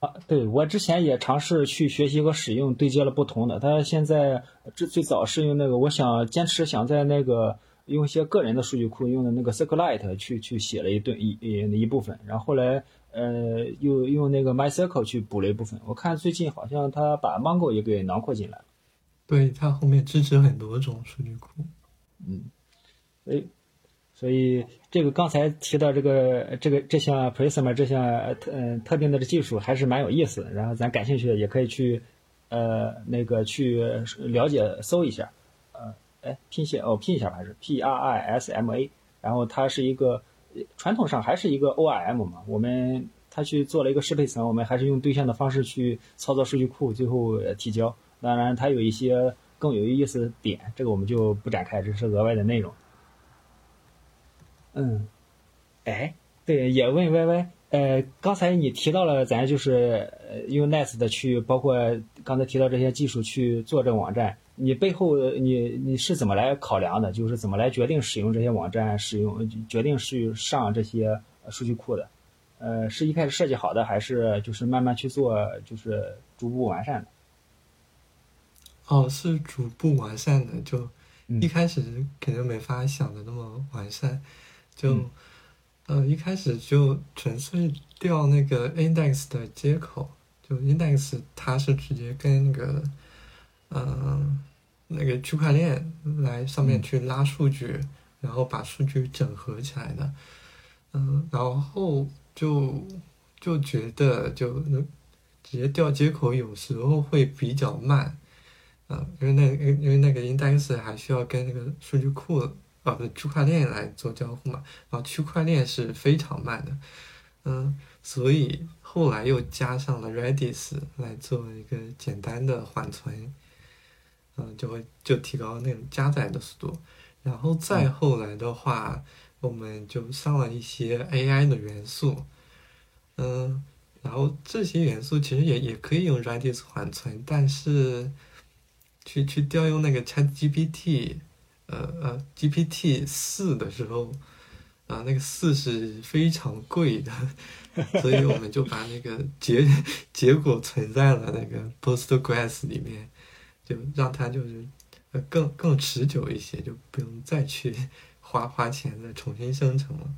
啊，对我之前也尝试去学习和使用对接了不同的，它现在这最早是用那个，我想坚持想在那个。用一些个人的数据库，用的那个 SQLite 去去写了一顿一一一部分，然后后来呃又用那个 MyCircle 去补了一部分。我看最近好像他把 Mongo 也给囊括进来了。对，它后面支持很多种数据库。嗯，哎，所以这个刚才提到这个这个这项 Prisma 这项特嗯特定的这技术还是蛮有意思的，然后咱感兴趣的也可以去呃那个去了解搜一下。呃哎，拼写哦，拼一下还是 P R I S M A，然后它是一个传统上还是一个 O R M 嘛，我们他去做了一个适配层，我们还是用对象的方式去操作数据库，最后提交。当然，它有一些更有意思的点，这个我们就不展开，这是额外的内容。嗯，哎，对，也问 Y Y，呃，刚才你提到了咱就是用 Nice 的去，包括刚才提到这些技术去做这个网站，你背后你你是怎么来考量的？就是怎么来决定使用这些网站，使用决定是上这些数据库的？呃，是一开始设计好的，还是就是慢慢去做，就是逐步完善的？哦，是逐步完善的，就一开始肯定没法想的那么完善，就呃一开始就纯粹调那个 index 的接口，就 index 它是直接跟那个嗯那个区块链来上面去拉数据，然后把数据整合起来的，嗯，然后就就觉得就能直接调接口有时候会比较慢。嗯，因为那因因为那个 index 还需要跟那个数据库啊，不是区块链来做交互嘛，然后区块链是非常慢的，嗯，所以后来又加上了 Redis 来做一个简单的缓存，嗯，就会就提高那种加载的速度，然后再后来的话，我们就上了一些 AI 的元素，嗯，然后这些元素其实也也可以用 Redis 缓存，但是。去去调用那个 Chat GPT，呃呃 GPT 四的时候，啊那个四是非常贵的，所以我们就把那个结结果存在了那个 Postgres 里面，就让它就是呃更更持久一些，就不用再去花花钱再重新生成了。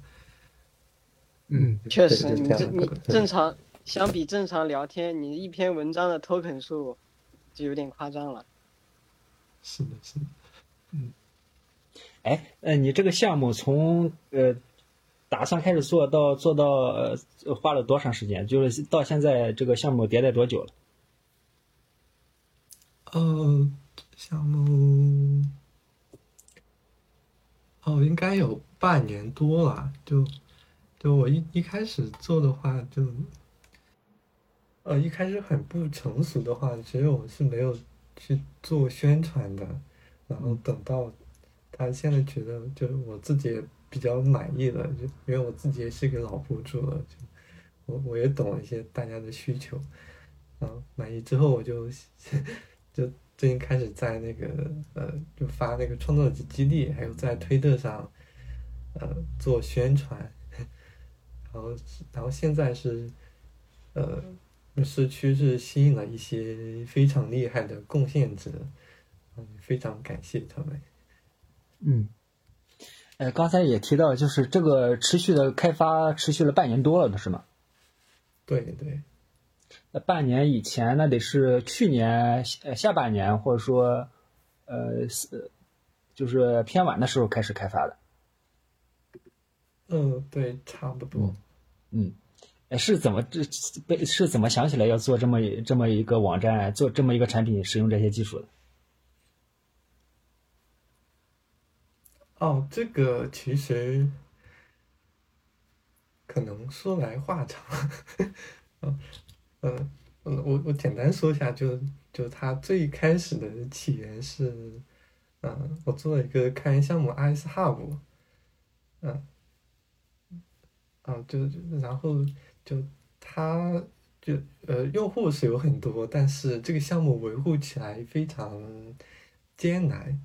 嗯，确实，你你正常相比正常聊天，你一篇文章的 token 数就有点夸张了。是的，是的，嗯，哎，呃，你这个项目从呃打算开始做到做到呃花了多长时间？就是到现在这个项目迭代多久了？呃，项目哦，应该有半年多了。就就我一一开始做的话，就呃一开始很不成熟的话，其实我是没有。去做宣传的，然后等到他现在觉得就是我自己也比较满意了，就因为我自己也是个老博主了，就我我也懂一些大家的需求，然后满意之后我就 (laughs) 就最近开始在那个呃就发那个创作者基地，还有在推特上呃做宣传，(laughs) 然后然后现在是呃。市区是吸引了一些非常厉害的贡献者，嗯，非常感谢他们。嗯，呃，刚才也提到，就是这个持续的开发持续了半年多了，是吗？对对。那半年以前，那得是去年呃下半年，或者说呃是就是偏晚的时候开始开发的。嗯，对，差不多。嗯。是怎么这被是怎么想起来要做这么这么一个网站，做这么一个产品，使用这些技术的？哦，这个其实可能说来话长。嗯嗯，我我简单说一下，就就它最开始的起源是，嗯，我做了一个开源项目 ice hub，嗯，啊，就然后。就它就呃用户是有很多，但是这个项目维护起来非常艰难。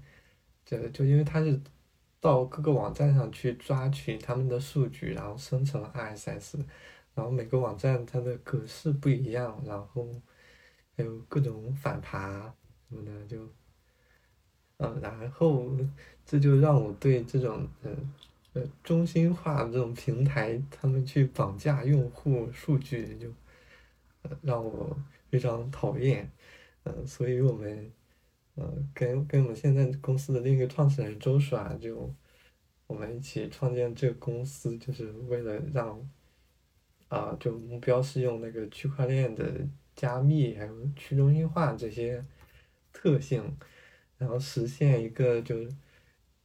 就就因为它是到各个网站上去抓取他们的数据，然后生成了 RSS，然后每个网站它的格式不一样，然后还有各种反爬什么的，就嗯然后这就让我对这种嗯。中心化这种平台，他们去绑架用户数据，就呃让我非常讨厌。呃，所以我们呃跟跟我们现在公司的另一个创始人周爽，就我们一起创建这个公司，就是为了让啊，就目标是用那个区块链的加密还有去中心化这些特性，然后实现一个就。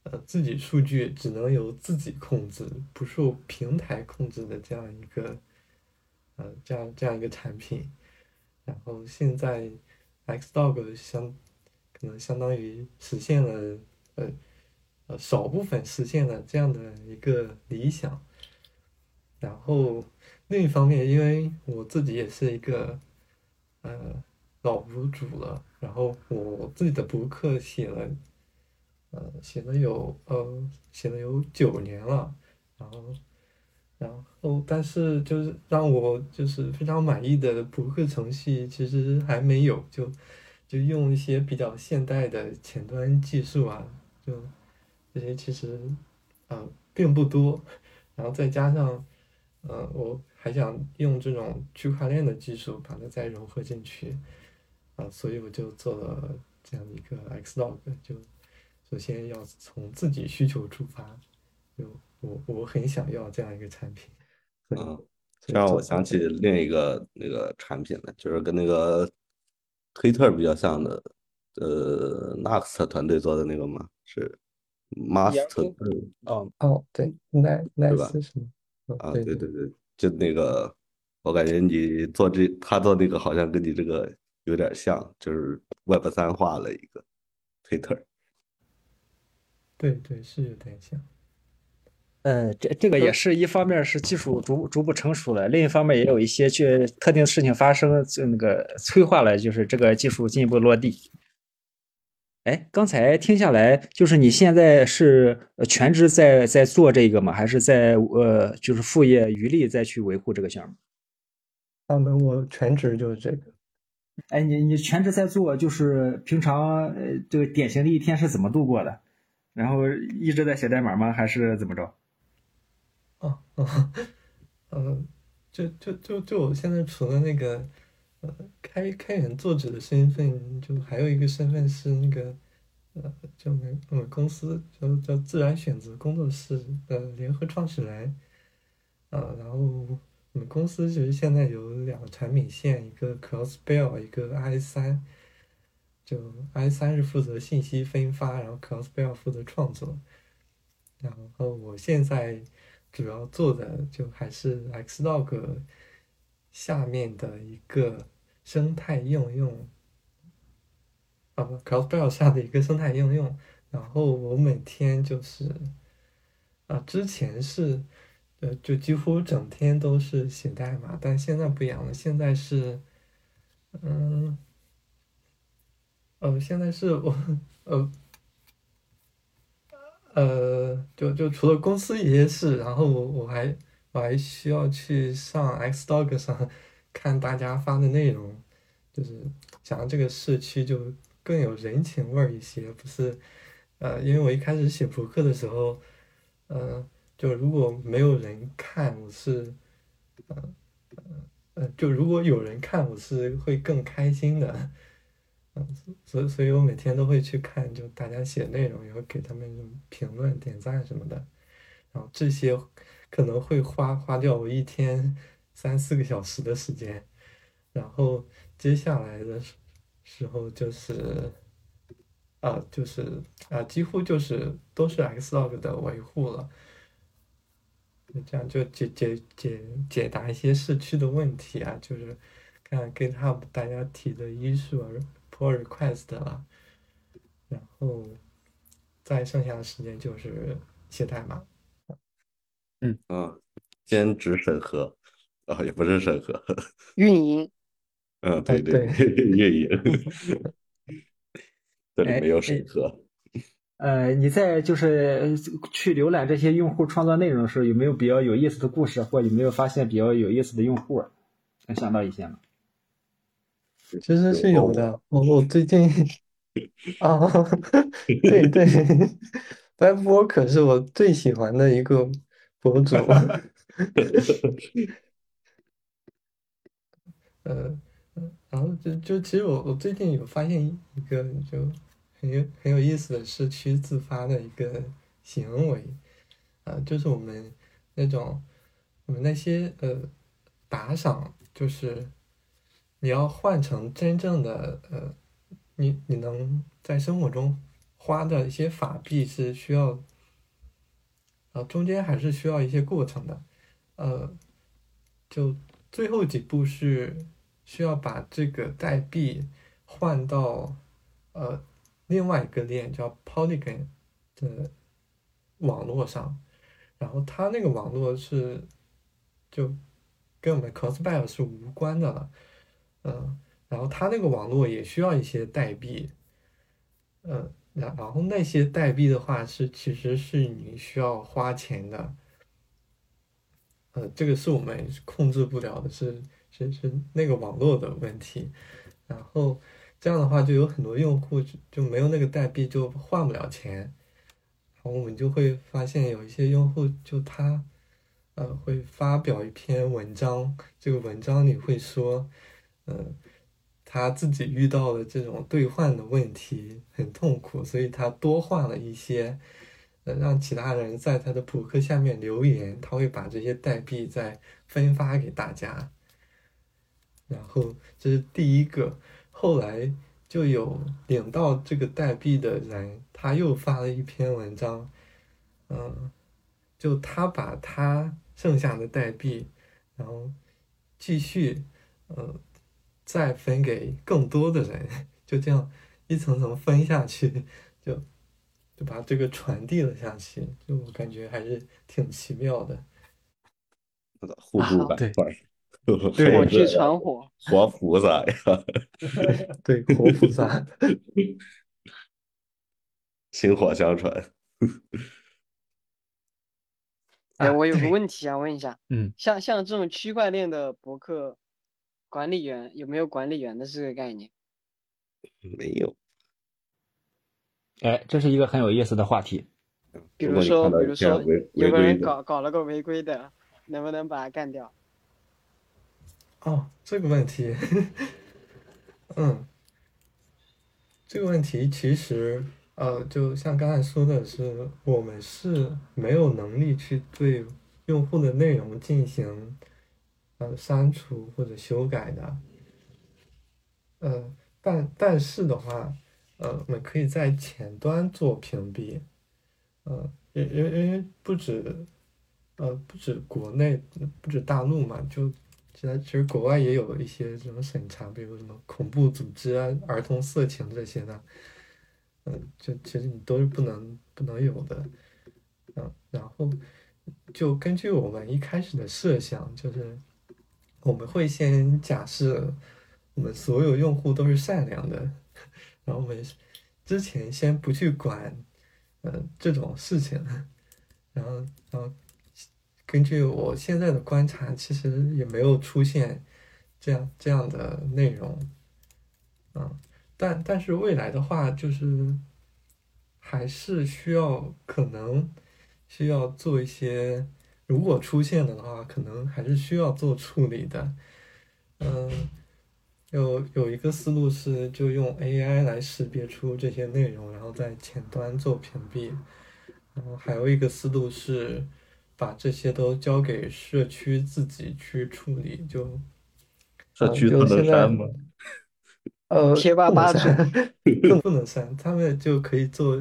呃，自己数据只能由自己控制，不受平台控制的这样一个呃这样这样一个产品，然后现在 Xdog 相可能相当于实现了呃呃少部分实现了这样的一个理想，然后另一方面，因为我自己也是一个呃老博主了，然后我自己的博客写了。呃，写了有呃，写了有九年了，然后，然后，但是就是让我就是非常满意的博客程序，其实还没有，就就用一些比较现代的前端技术啊，就这些其实呃并不多，然后再加上呃，我还想用这种区块链的技术把它再融合进去，啊，所以我就做了这样的一个 Xlog 就。首先要从自己需求出发，就我我很想要这样一个产品。嗯，这让我想起另一个那个产品了，就是跟那个推特比较像的，呃，Next 团队做的那个吗，是 Master。哦哦，对，Next Next 是吗？啊，对对对对，就那个，我感觉你做这，他做那个好像跟你这个有点像，就是 Web 三化了一个推特。对对是有点像，呃，这这个也是一方面是技术逐逐步成熟了，另一方面也有一些去特定的事情发生，就那个催化了，就是这个技术进一步落地。哎，刚才听下来，就是你现在是全职在在做这个吗？还是在呃，就是副业余力再去维护这个项目？啊，那我全职就是这个。哎，你你全职在做，就是平常呃，这个典型的一天是怎么度过的？然后一直在写代码吗？还是怎么着？哦哦，呃，就就就就我现在除了那个呃开开源作者的身份，就还有一个身份是那个呃，就我们我们公司叫叫自然选择工作室的联合创始人。呃，然后我们公司其实现在有两个产品线，一个 Crossbell，一个 i 三。就 i 三是负责信息分发，然后 Crossbell 负责创作，然后我现在主要做的就还是 Xlog 下面的一个生态应用，啊不，Crossbell 下的一个生态应用，然后我每天就是，啊之前是，呃就几乎整天都是写代码，但现在不一样了，现在是，嗯。呃，现在是我，(laughs) 呃，呃，就就除了公司一些事，然后我我还我还需要去上 Xdog 上看大家发的内容，就是想让这个社区就更有人情味儿一些，不是，呃，因为我一开始写博客的时候，呃，就如果没有人看，我是，呃，呃，就如果有人看，我是会更开心的。嗯，所以所以我每天都会去看，就大家写内容，也会给他们评论、点赞什么的，然后这些可能会花花掉我一天三四个小时的时间，然后接下来的时时候就是，啊，就是啊，几乎就是都是 Xlog 的维护了，这样就解解解解答一些社区的问题啊，就是看 GitHub 大家提的 issue。Pull request 了，然后再剩下的时间就是写代码。嗯啊，兼职审核啊，也不是审核，运营。嗯，对对，(laughs) 运营。(laughs) 这里没有审核。呃，你在就是去浏览这些用户创作内容的时候，有没有比较有意思的故事，或有没有发现比较有意思的用户？能想到一些吗？其实是有的，我我最近 (laughs) 啊，对对，白博可是我最喜欢的一个博主，(laughs) 呃，然后就就其实我我最近有发现一个就很有很有意思的社区自发的一个行为，啊，就是我们那种我们那些呃打赏就是。你要换成真正的呃，你你能在生活中花的一些法币是需要，呃，中间还是需要一些过程的，呃，就最后几步是需要把这个代币换到呃另外一个链叫 Polygon 的网络上，然后它那个网络是就跟我们 Crossbell 是无关的了，嗯，然后它那个网络也需要一些代币，嗯，然然后那些代币的话是其实是你需要花钱的。呃，这个是我们控制不了的，是是是那个网络的问题。然后这样的话，就有很多用户就就没有那个代币，就换不了钱。然后我们就会发现有一些用户，就他呃会发表一篇文章，这个文章里会说，嗯，他自己遇到了这种兑换的问题，很痛苦，所以他多换了一些。让其他人在他的博客下面留言，他会把这些代币再分发给大家。然后这是第一个，后来就有领到这个代币的人，他又发了一篇文章，嗯，就他把他剩下的代币，然后继续，呃，再分给更多的人，(laughs) 就这样一层层分下去，就。就把这个传递了下去，就我感觉还是挺奇妙的。互助板块，对，(laughs) 火炬传火，活菩萨。呀，(laughs) 对，活菩萨，薪火相传。哎，我有个问题想，问一下，嗯，像像这种区块链的博客管理员有没有管理员的这个概念？没有。哎，这是一个很有意思的话题。比如说，比如说，有个人搞搞了个违规的，能不能把他干掉？哦，这个问题，嗯，这个问题其实，呃，就像刚才说的是，我们是没有能力去对用户的内容进行呃删除或者修改的。嗯，但但是的话。呃，我们可以在前端做屏蔽，呃，因因因为不止，呃，不止国内，不止大陆嘛，就其实其实国外也有一些什么审查，比如什么恐怖组织啊、儿童色情这些的，嗯，就其实你都是不能不能有的，嗯，然后就根据我们一开始的设想，就是我们会先假设我们所有用户都是善良的。然后我们之前先不去管，呃，这种事情，然后，然后根据我现在的观察，其实也没有出现这样这样的内容，嗯，但但是未来的话，就是还是需要可能需要做一些，如果出现了的话，可能还是需要做处理的，嗯。有有一个思路是，就用 AI 来识别出这些内容，然后在前端做屏蔽。然后还有一个思路是，把这些都交给社区自己去处理。就社区不能删吗？呃，贴吧吧主更不能删，他们就可以做，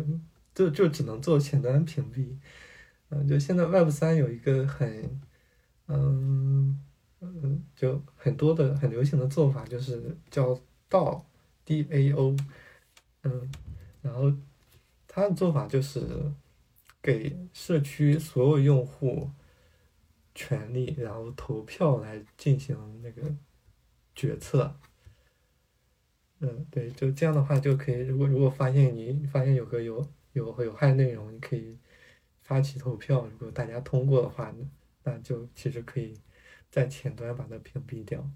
就就只能做前端屏蔽。嗯，就现在 Web 三有一个很，嗯。嗯，就很多的很流行的做法就是叫 DAO，D A O，嗯，然后他的做法就是给社区所有用户权利，然后投票来进行那个决策。嗯，对，就这样的话就可以，如果如果发现你发现有个有有有害内容，你可以发起投票，如果大家通过的话，那就其实可以。在前端把它屏蔽掉。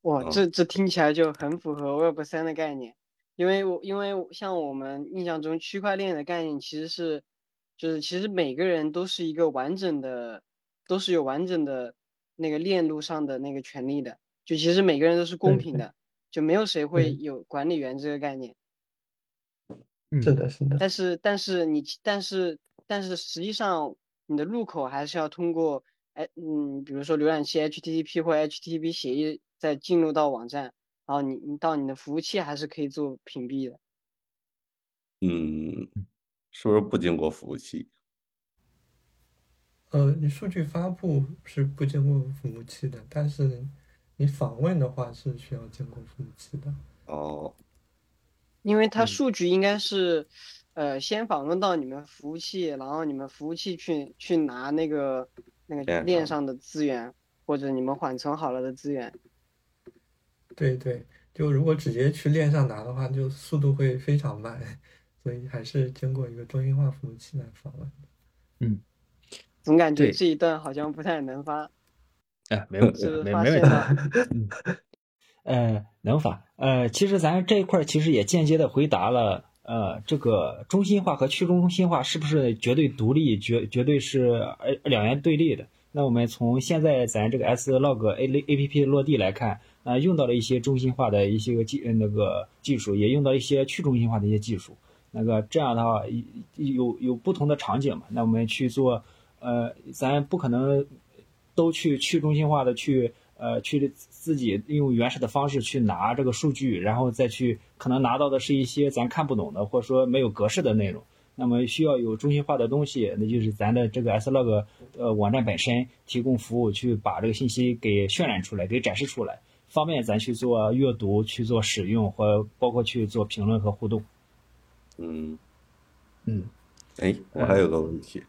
哇，这这听起来就很符合 Web 三的概念，因为我因为像我们印象中区块链的概念其实是，就是其实每个人都是一个完整的，都是有完整的那个链路上的那个权利的，就其实每个人都是公平的，就没有谁会有管理员这个概念。是的，是的。但是但是你但是但是实际上你的入口还是要通过。哎，嗯，比如说浏览器 HTTP 或 HTTP 协议再进入到网站，然后你你到你的服务器还是可以做屏蔽的。嗯，是不是不经过服务器？呃，你数据发布是不经过服务器的，但是你访问的话是需要经过服务器的。哦，因为它嗯数据应该是，呃，先访问到你们服务器，然后你们服务器去去拿那个那个链上链上的资源，或者你们缓存好了的资源。对对，就如果直接去链上拿的话，就速度会非常慢，(laughs) 所以还是经过一个中心化服务器来访问。嗯总感觉这一段好像不太能发，哎，没问题是，没发没问题。(laughs) 呃，能法，呃，其实咱这一块其实也间接的回答了，呃，这个中心化和去中心化是不是绝对独立，绝绝对是呃两元对立的？那我们从现在咱这个 S log A A P P 落地来看，呃，用到了一些中心化的一些个技那个技术，也用到一些去中心化的一些技术。那个这样的话，有有不同的场景嘛？那我们去做，呃，咱不可能都去去中心化的去呃去自己用原始的方式去拿这个数据，然后再去可能拿到的是一些咱看不懂的或者说没有格式的内容。那么需要有中心化的东西，那就是咱的这个 slog 呃网站本身提供服务，去把这个信息给渲染出来，给展示出来，方便咱去做阅读、去做使用或包括去做评论和互动。嗯，嗯哎，我还有个问题，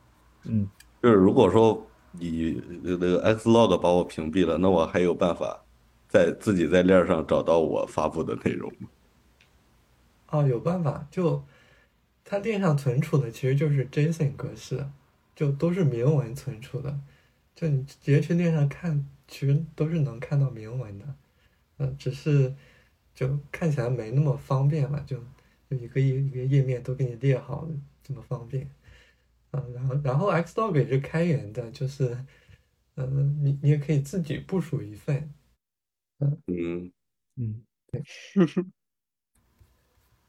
嗯，就是如果说你那个 Xlog 把我屏蔽了，那我还有办法在自己在链上找到我发布的内容吗？哦，有办法，就它链上存储的其实就是 JSON 格式，就都是明文存储的，就你直接去链上看，其实都是能看到明文的，嗯、只是就看起来没那么方便嘛，就就一个一一个页面都给你列好了，这么方便，嗯、然后然后 Xdog 也是开源的，就是，嗯、你你也可以自己部署一份，嗯，嗯，对，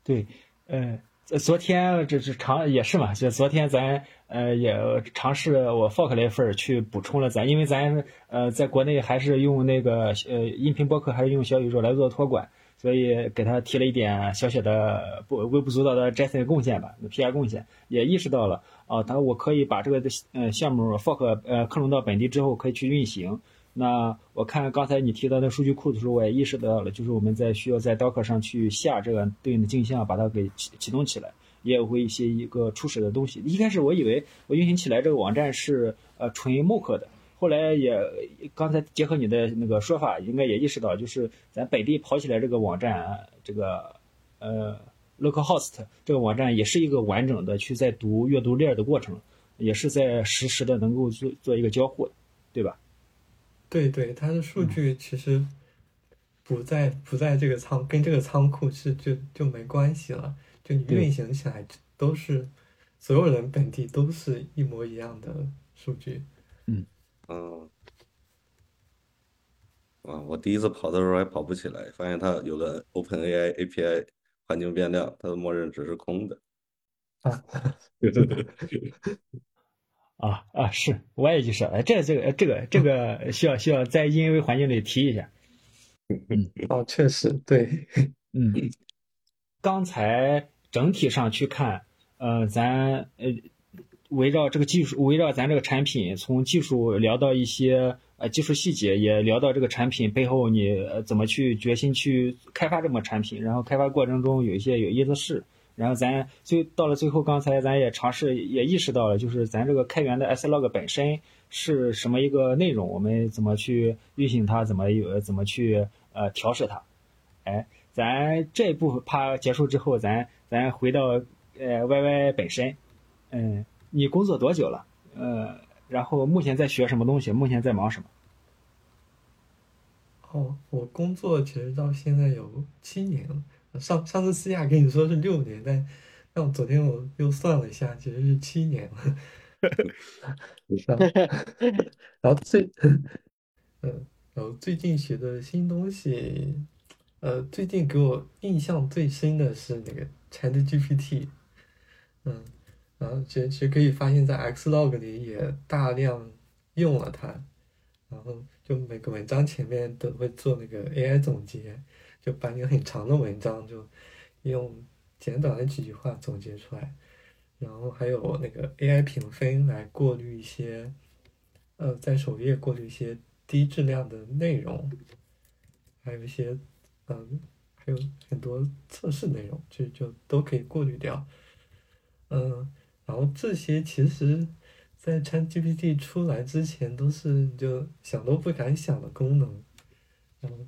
对呃，昨天这是尝也是嘛，就昨天咱呃也尝试我 fork 了一份去补充了咱，因为咱呃在国内还是用那个呃音频播客还是用小宇宙来做托管，所以给他提了一点小小的不微不足道的 JSON 贡献吧，PR 贡献，也意识到了啊，他我可以把这个的呃项目 fork 呃克隆到本地之后可以去运行。那我看刚才你提到的数据库的时候，我也意识到了，就是我们在需要在 Docker 上去下这个对应的镜像，把它给启启动起来，也有会一些一个初始的东西。一开始我以为我运行起来这个网站是呃纯 mock 的，后来也刚才结合你的那个说法，应该也意识到，就是咱本地跑起来这个网站，这个呃 localhost 这个网站也是一个完整的去在读阅读链的过程，也是在实时的能够做做一个交互的，对吧？对对，它的数据其实不在不在这个仓，跟这个仓库是就就没关系了。就你运行起来都是所有人本地都是一模一样的数据。嗯，啊，我第一次跑的时候还跑不起来，发现它有个 OpenAI API 环境变量，它的默认值是空的。啊，啊啊，是，我也意识到，哎，这这个这个这个需要需要在因为环境里提一下。嗯 (laughs) 哦，确实对。嗯，(laughs) 刚才整体上去看，呃，咱呃围绕这个技术，围绕咱这个产品，从技术聊到一些呃技术细节，也聊到这个产品背后你呃怎么去决心去开发这么产品，然后开发过程中有一些有意思的事。然后咱最到了最后，刚才咱也尝试也意识到了，就是咱这个开源的 slog 本身是什么一个内容，我们怎么去运行它，怎么有怎么去呃调试它。哎，咱这一步趴结束之后，咱咱回到呃 YY 本身，嗯，你工作多久了？呃，然后目前在学什么东西？目前在忙什么？哦，我工作其实到现在有七年了。上上次私下跟你说是六年，但但我昨天我又算了一下，其实是七年了。(laughs) 然后然后最，嗯，然后最近学的新东西，呃，最近给我印象最深的是那个 ChatGPT，嗯，然后其实其实可以发现，在 Xlog 里也大量用了它，然后就每个文章前面都会做那个 AI 总结。就把你很长的文章就用简短的几句话总结出来，然后还有那个 AI 评分来过滤一些呃，在首页过滤一些低质量的内容，还有一些嗯，还有很多测试内容，就就都可以过滤掉。嗯，然后这些其实，在 ChatGPT 出来之前都是你就想都不敢想的功能，然后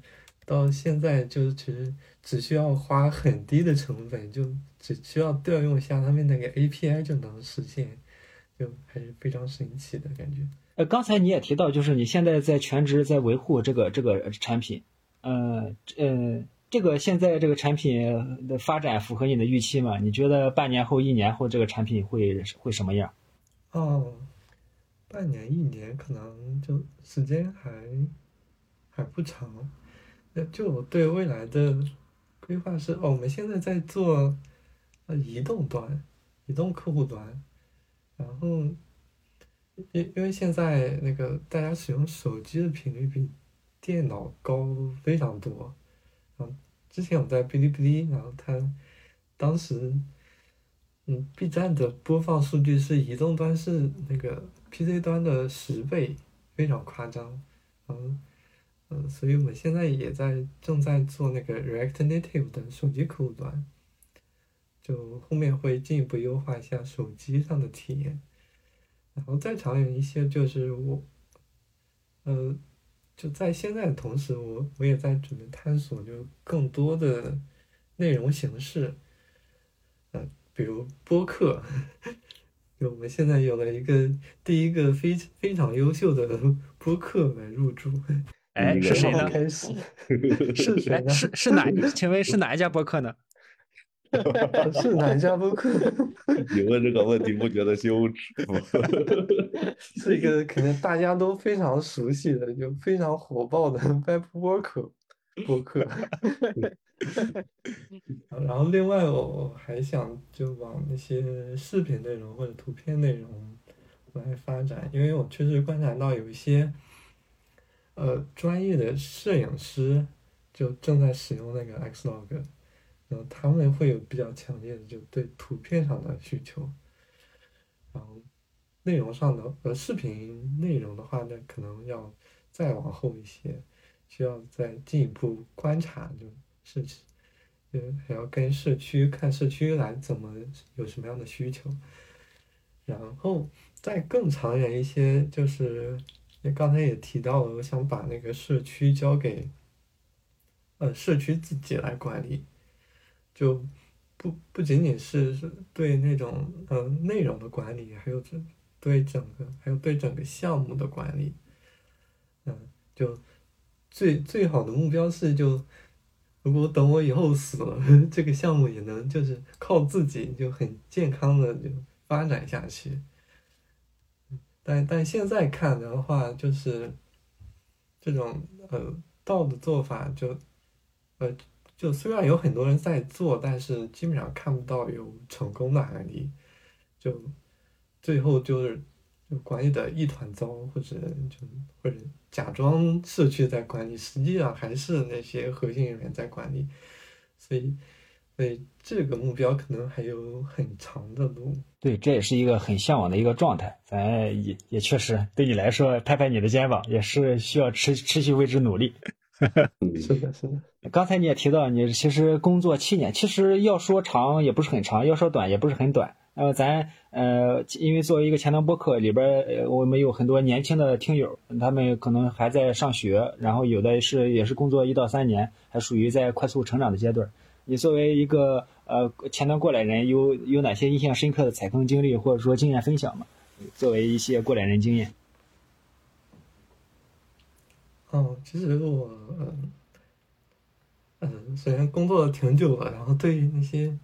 到现在就其实只需要花很低的成本，就只需要调用一下他们那个 API 就能实现，就还是非常神奇的感觉。呃，刚才你也提到，就是你现在在全职在维护这个这个产品，呃呃，这个现在这个产品的发展符合你的预期吗？你觉得半年后、一年后这个产品会会什么样？哦，半年一年可能就时间还还不长，那就我对未来的规划是，哦，我们现在在做移动端、移动客户端，然后。因因为现在那个大家使用手机的频率比电脑高非常多，嗯，之前我在哔哩哔哩，然后它当时，嗯，B 站的播放数据是移动端是那个 PC 端的十倍，非常夸张，嗯嗯，所以我们现在也在正在做那个 React Native 的手机客户端，就后面会进一步优化一下手机上的体验。然后再长远一些，就是我，呃，就在现在的同时，我我也在准备探索，就更多的内容形式，呃，比如播客，(laughs) 就我们现在有了一个第一个非非常优秀的播客来入驻。哎，是谁呢？开始 (laughs) 是谁呢？是是哪？请问是哪一家播客呢？是哪家播客？你问这个问题不觉得羞耻吗？(laughs) 是一个可能大家都非常熟悉的、就非常火爆的 Web Worker 播客。(laughs) 然后另外我还想就往那些视频内容或者图片内容来发展，因为我确实观察到有一些呃专业的摄影师就正在使用那个 Xlog。他们会有比较强烈的就对图片上的需求，然后内容上的呃视频内容的话，那可能要再往后一些，需要再进一步观察，就是呃还要跟社区看社区来怎么有什么样的需求，然后再更长远一些，就是刚才也提到了，我想把那个社区交给呃社区自己来管理。就不不仅仅是是对那种呃内容的管理，还有这对整个还有对整个项目的管理，嗯，就最最好的目标是就如果等我以后死了，(laughs) 这个项目也能就是靠自己就很健康的就发展下去。但但现在看的话，就是这种呃道的做法就呃。就虽然有很多人在做，但是基本上看不到有成功的案例，就最后就是就管理的一团糟，或者就或者假装社区在管理，实际上还是那些核心人员在管理，所以所以这个目标可能还有很长的路。对，这也是一个很向往的一个状态，咱也也确实对你来说拍拍你的肩膀，也是需要持持续为之努力。是的，是的。刚才你也提到，你其实工作七年，其实要说长也不是很长，要说短也不是很短。呃，咱呃，因为作为一个前端播客里边，我们有很多年轻的听友，他们可能还在上学，然后有的是也是工作一到三年，还属于在快速成长的阶段。你作为一个呃前端过来人，有有哪些印象深刻的踩坑经历，或者说经验分享吗？作为一些过来人经验。哦，其实我，嗯嗯，虽然工作了挺久了，然后对于那些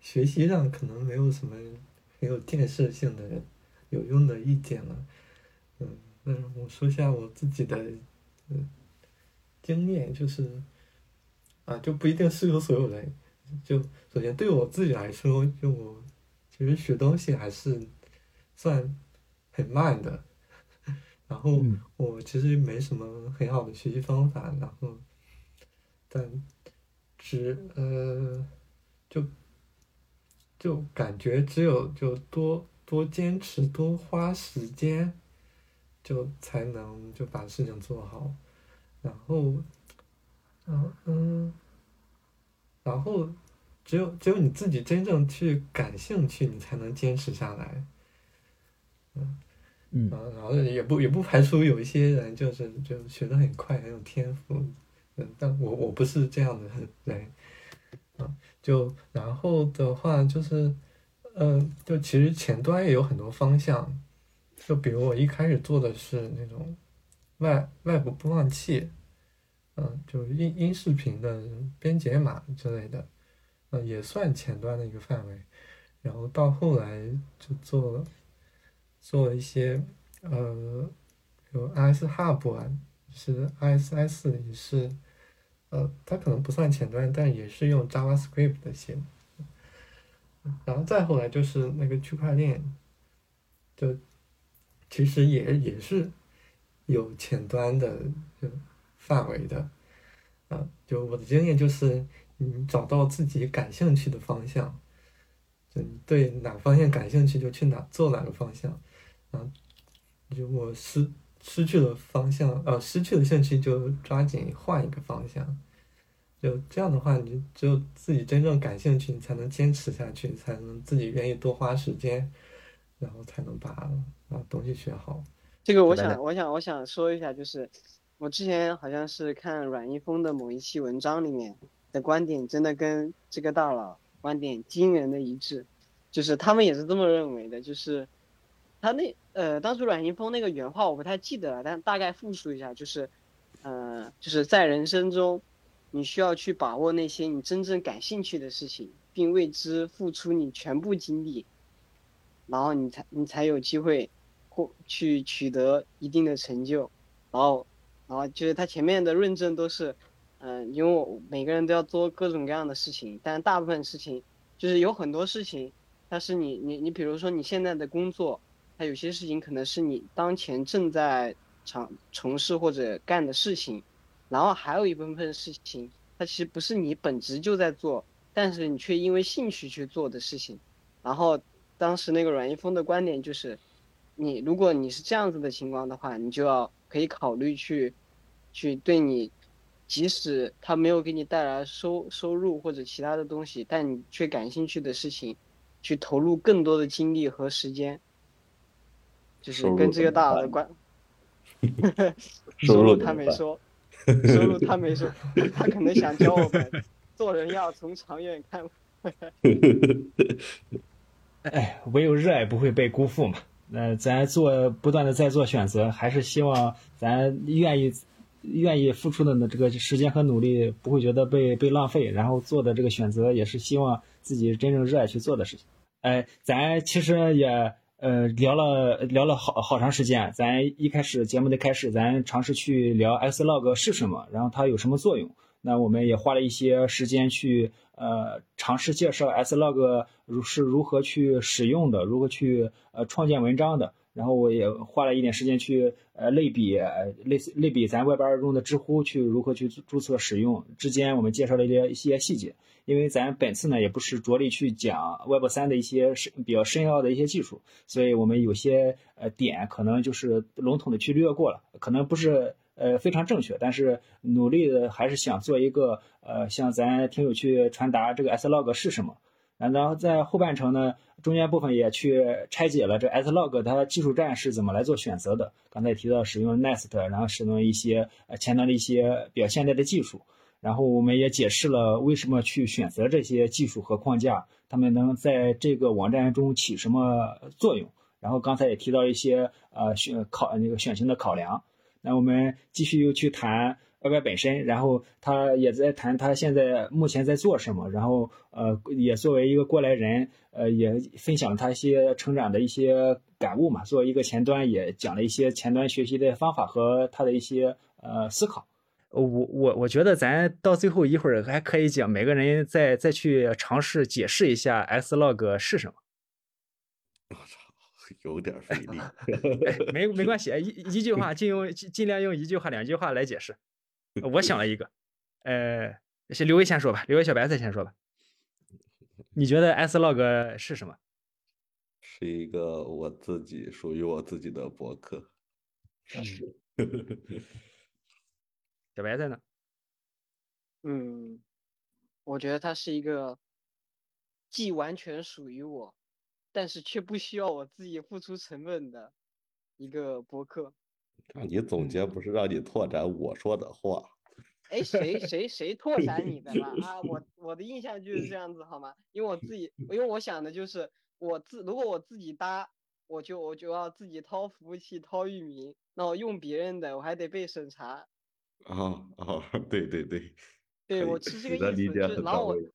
学习上可能没有什么很有建设性的、有用的意见了，嗯，那我说一下我自己的，嗯，经验就是，啊，就不一定适合所有人。就首先对我自己来说，就我其实学东西还是算很慢的。然后我其实没什么很好的学习方法，然后，但只呃，就就感觉只有就多多坚持，多花时间，就才能就把事情做好。然后，嗯嗯，然后只有只有你自己真正去感兴趣，你才能坚持下来。嗯嗯然后也不也不排除有一些人就是就学得很快，很有天赋。但我我不是这样的人。啊，就然后的话就是，嗯，就其实前端也有很多方向。就比如我一开始做的是那种外外部播放器，嗯，就音音视频的编解码之类的，呃，也算前端的一个范围。然后到后来就做了做一些呃，有 IS Hub 啊，是 ISS 也是，呃，它可能不算前端，但也是用 JavaScript 的写。然后再后来就是那个区块链，就其实也也是有前端的就范围的，啊，就我的经验就是，你找到自己感兴趣的方向，就你对哪个方向感兴趣就去哪做哪个方向，啊，如果失失去了方向，呃，失去了兴趣就抓紧换一个方向，就这样的话，你只有自己真正感兴趣，你才能坚持下去，才能自己愿意多花时间，然后才能把把东西学好。这个我想，我想，我想说一下，就是我之前好像是看阮一峰的某一期文章里面的观点，真的跟这个大佬观点惊人的一致，就是他们也是这么认为的，就是他那呃，当时阮一峰那个原话我不太记得了，但大概复述一下，就是呃，就是在人生中，你需要去把握那些你真正感兴趣的事情，并为之付出你全部精力，然后你才你才有机会或去取得一定的成就，然后，然后就是他前面的论证都是，嗯、因为我每个人都要做各种各样的事情，但大部分事情就是有很多事情，它是你你你比如说你现在的工作，它有些事情可能是你当前正在从从事或者干的事情，然后还有一部分事情，它其实不是你本职就在做，但是你却因为兴趣去做的事情，然后当时那个阮一峰的观点就是。你如果你是这样子的情况的话，你就要可以考虑去，去对你，即使他没有给你带来收收入或者其他的东西，但你却感兴趣的事情，去投入更多的精力和时间。就是跟这个大佬的关，(laughs) 收收入他没说，(laughs) 收入他没说，他可能想教我们做人要从长远看。(laughs) 哎，唯有热爱不会被辜负嘛。那咱做不断的在做选择，还是希望咱愿意愿意付出的呢这个时间和努力不会觉得被被浪费，然后做的这个选择也是希望自己真正热爱去做的事情。哎，咱其实也呃聊了聊了好好长时间，咱一开始节目的开始，咱尝试去聊 Slog 是什么，然后它有什么作用。那我们也花了一些时间去呃尝试介绍 Slog 如是如何去使用的，如何去呃创建文章的。然后我也花了一点时间去呃类比呃类似类比咱外边用的知乎去如何去注册使用之间，我们介绍了一些一些细节。因为咱本次呢也不是着力去讲 Web 三的一些深比较深奥的一些技术，所以我们有些呃点可能就是笼统的去略过了，可能不是。呃，非常正确，但是努力的还是想做一个呃，向咱听友去传达这个 Slog 是什么。然后在后半程呢，中间部分也去拆解了这 Slog 它技术站是怎么来做选择的。刚才提到使用 Nest，然后使用一些呃前端的一些比较现代的技术。然后我们也解释了为什么去选择这些技术和框架，他们能在这个网站中起什么作用。然后刚才也提到一些呃选考那个选型的考量。那我们继续又去谈 YY 本身，然后他也在谈他现在目前在做什么，然后呃也作为一个过来人，呃也分享他一些成长的一些感悟嘛。作为一个前端，也讲了一些前端学习的方法和他的一些呃思考。我我我觉得咱到最后一会儿还可以讲，每个人再再去尝试解释一下 Slog 是什么。我操，有点费力。(laughs) 哎，没没关系，(laughs) 一一句话，尽用尽尽量用一句话、两句话来解释。我想了一个，呃，先刘威先说吧，刘威小白菜先说吧。你觉得 Slog 是什么？是一个我自己属于我自己的博客。(laughs) 小白在哪？嗯，我觉得它是一个既完全属于我，但是却不需要我自己付出成本的一个博客。让你总结不是让你拓展我说的话。哎，谁谁谁拓展你的了 (laughs) 啊？我我的印象就是这样子，好吗？因为我自己，(laughs) 因为我想的就是我自如果我自己搭，我就我就要自己掏服务器、掏域名，那我用别人的，我还得被审查。啊啊，对对 (laughs) 对，对我是这个意思，理解就是然后我很到位。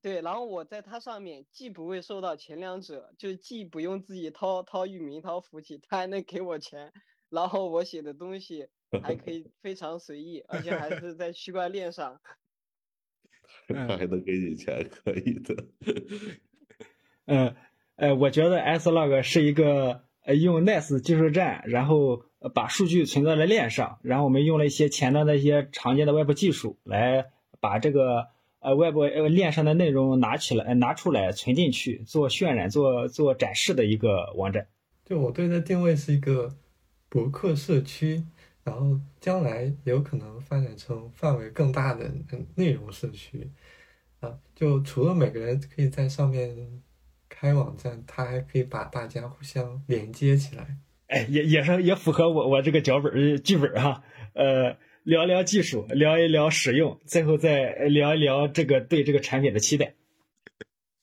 对，然后我在它上面既不会受到前两者，就是既不用自己掏掏域名、掏服务器，它还能给我钱，然后我写的东西还可以非常随意，而且还是在区块链上。(laughs) 他还能给你钱，可以的。嗯，呃，我觉得 Slog 是一个呃用 Nice 技术站，然后呃把数据存在了链上，然后我们用了一些前端的一些常见的外部技术来把这个呃外部呃链上的内容拿起来、拿出来存进去，做渲染、做做展示的一个网站。就我对它定位是一个博客社区，然后将来有可能发展成范围更大的内容社区啊。就除了每个人可以在上面开网站，它还可以把大家互相连接起来。哎，也也是也符合我我这个脚本儿剧本儿哈，呃，聊聊技术，聊一聊使用，最后再聊一聊这个对这个产品的期待。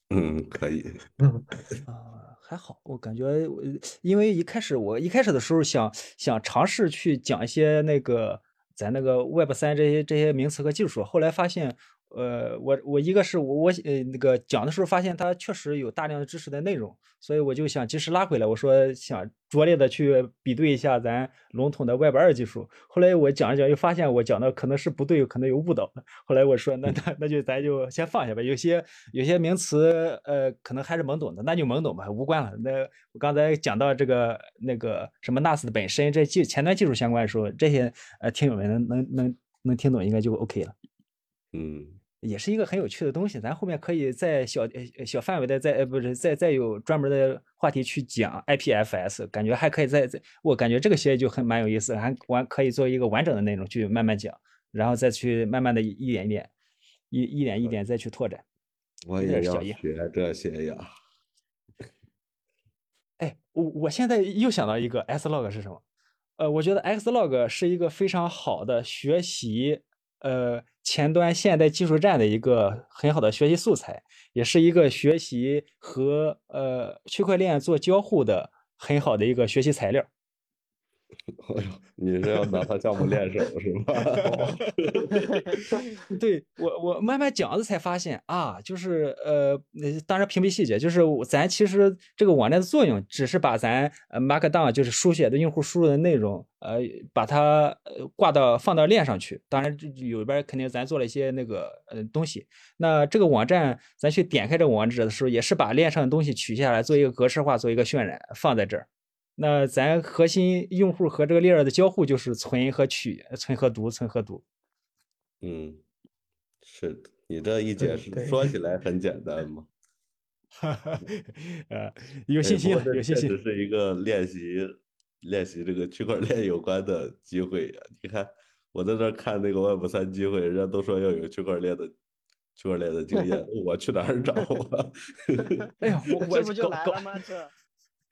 嗯，可以。啊，还好，我感觉我，因为一开始我一开始的时候想想尝试去讲一些那个咱那个 Web 三这些这些名词和技术，后来发现，呃，我我一个是我我呃那个讲的时候发现它确实有大量的知识的内容，所以我就想及时拉回来，我说想拙劣的去比对一下咱笼统的 Web 二技术。后来我讲一讲，又发现我讲的可能是不对，可能有误导的。后来我说，那那那就咱就先放下吧。有些有些名词，呃，可能还是懵懂的，那就懵懂吧，无关了。那我刚才讲到这个那个什么 NAS 的本身，这技前端技术相关的时候，这些呃听友们能能能能听懂，应该就 OK 了。嗯，也是一个很有趣的东西，咱后面可以在小呃小范围的再呃不是再再有专门的话题去讲 IPFS，感觉还可以再再我感觉这个协议就很蛮有意思，还完可以做一个完整的内容去慢慢讲，然后再去慢慢的一点一点一一点一点再去拓展。我也要学这些呀。(laughs) 哎，我我现在又想到一个 Slog 是什么？呃，我觉得 Xlog 是一个非常好的学习呃前端现代技术站的一个很好的学习素材，也是一个学习和呃区块链做交互的很好的一个学习材料。(laughs) 哎呦，你是要拿它项目练手 (laughs) 是吧？(laughs) 对我，我慢慢讲着才发现啊，就是呃，呃当然屏蔽细节，就是咱其实这个网站的作用，只是把咱呃 Markdown 就是书写的用户输入的内容，呃，把它呃挂到放到链上去。当然这有边儿肯定咱做了一些那个呃东西。那这个网站咱去点开这个网址的时候，也是把链上的东西取下来，做一个格式化，做一个渲染，放在这儿。那咱核心用户和这个链儿的交互就是存和取，存和读，存和读。嗯，是的，你这一解释说起来很简单嘛。哈哈，呃，有哎信心有信心确实。是一个练习练习这个区块链有关的机会呀。你看，我在这看那个 Web 三机会，人家都说要有区块链的区块链的经验，(laughs) 我去哪儿找啊？(laughs) 哎呀，我我这不就来了吗？这搞，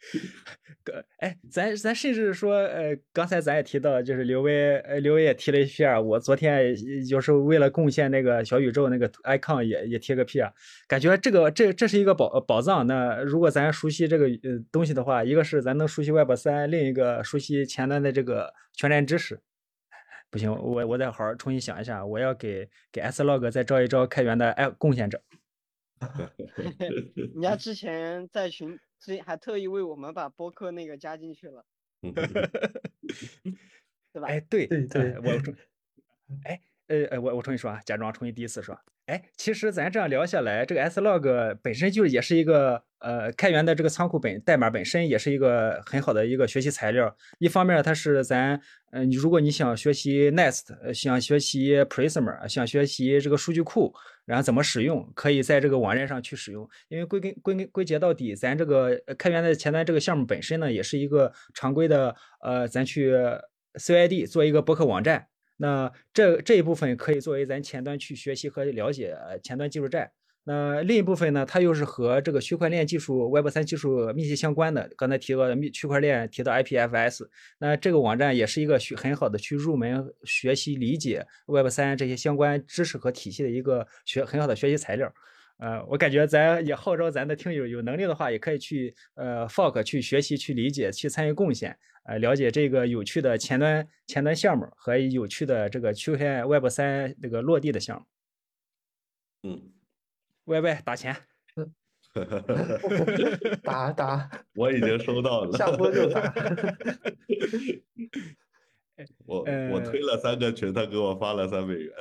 (laughs) 哎，咱咱甚至说，呃，刚才咱也提到，就是刘威，呃，刘威也提了一下我昨天也就是为了贡献那个小宇宙那个 icon 也也贴个屁啊感觉这个这这是一个宝宝藏。那如果咱熟悉这个呃东西的话，一个是咱能熟悉 Web 三，另一个熟悉前端的这个全站知识。不行，我我再好好重新想一下，我要给给 Slog 再招一招开源的爱贡献者。(laughs) 人家之前在群之前还特意为我们把播客那个加进去了，(laughs) 对吧？哎，对对我重，哎，呃呃，我我重新说啊，假装重新第一次说，哎，其实咱这样聊下来，这个 slog 本身就也是一个呃开源的这个仓库本代码本身也是一个很好的一个学习材料。一方面它是咱嗯，你如果你想学习 Nest，想学习 Prisma，想学习这个数据库，然后怎么使用，可以在这个网站上去使用。因为归根归根归结到底，咱这个开源的前端这个项目本身呢，也是一个常规的呃，咱去 CID 做一个博客网站。那这这一部分可以作为咱前端去学习和了解前端技术栈。那另一部分呢，它又是和这个区块链技术、Web 三技术密切相关的。刚才提到的区块链，提到 IPFS，那这个网站也是一个学很好的去入门学习理解 Web 三这些相关知识和体系的一个学很好的学习材料。呃，我感觉咱也号召咱的听友有能力的话，也可以去呃 Fork 去学习、去理解、去参与贡献，呃，了解这个有趣的前端前端项目和有趣的这个区块链 Web 三这个落地的项目。嗯，Y Y 打钱，(laughs) 打打，我已经收到了，下播就打。(laughs) 我我推了三个群，他给我发了三美元。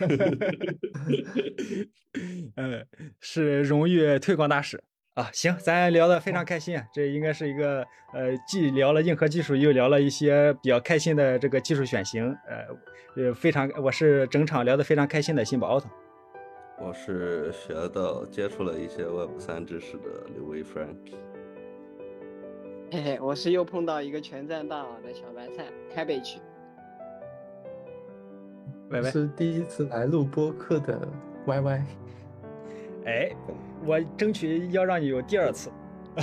(laughs) 嗯，是荣誉推广大使啊！行，咱聊的非常开心，这应该是一个呃，既聊了硬核技术，又聊了一些比较开心的这个技术选型，呃呃，非常，我是整场聊的非常开心的新宝奥特。我是学到接触了一些 Web 三知识的刘威 Frank。嘿嘿，我是又碰到一个全站大佬的小白菜开北区。我是第一次来录播客的 Y Y，哎，我争取要让你有第二次。(laughs)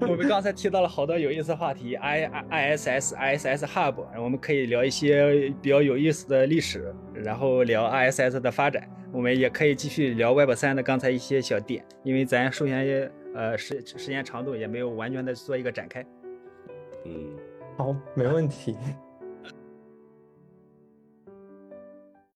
我们刚才提到了好多有意思的话题，I I S S I S S Hub，我们可以聊一些比较有意思的历史，然后聊 I S S 的发展。我们也可以继续聊 Web 三的刚才一些小点，因为咱首先呃时时间长度也没有完全的做一个展开。嗯，好，没问题。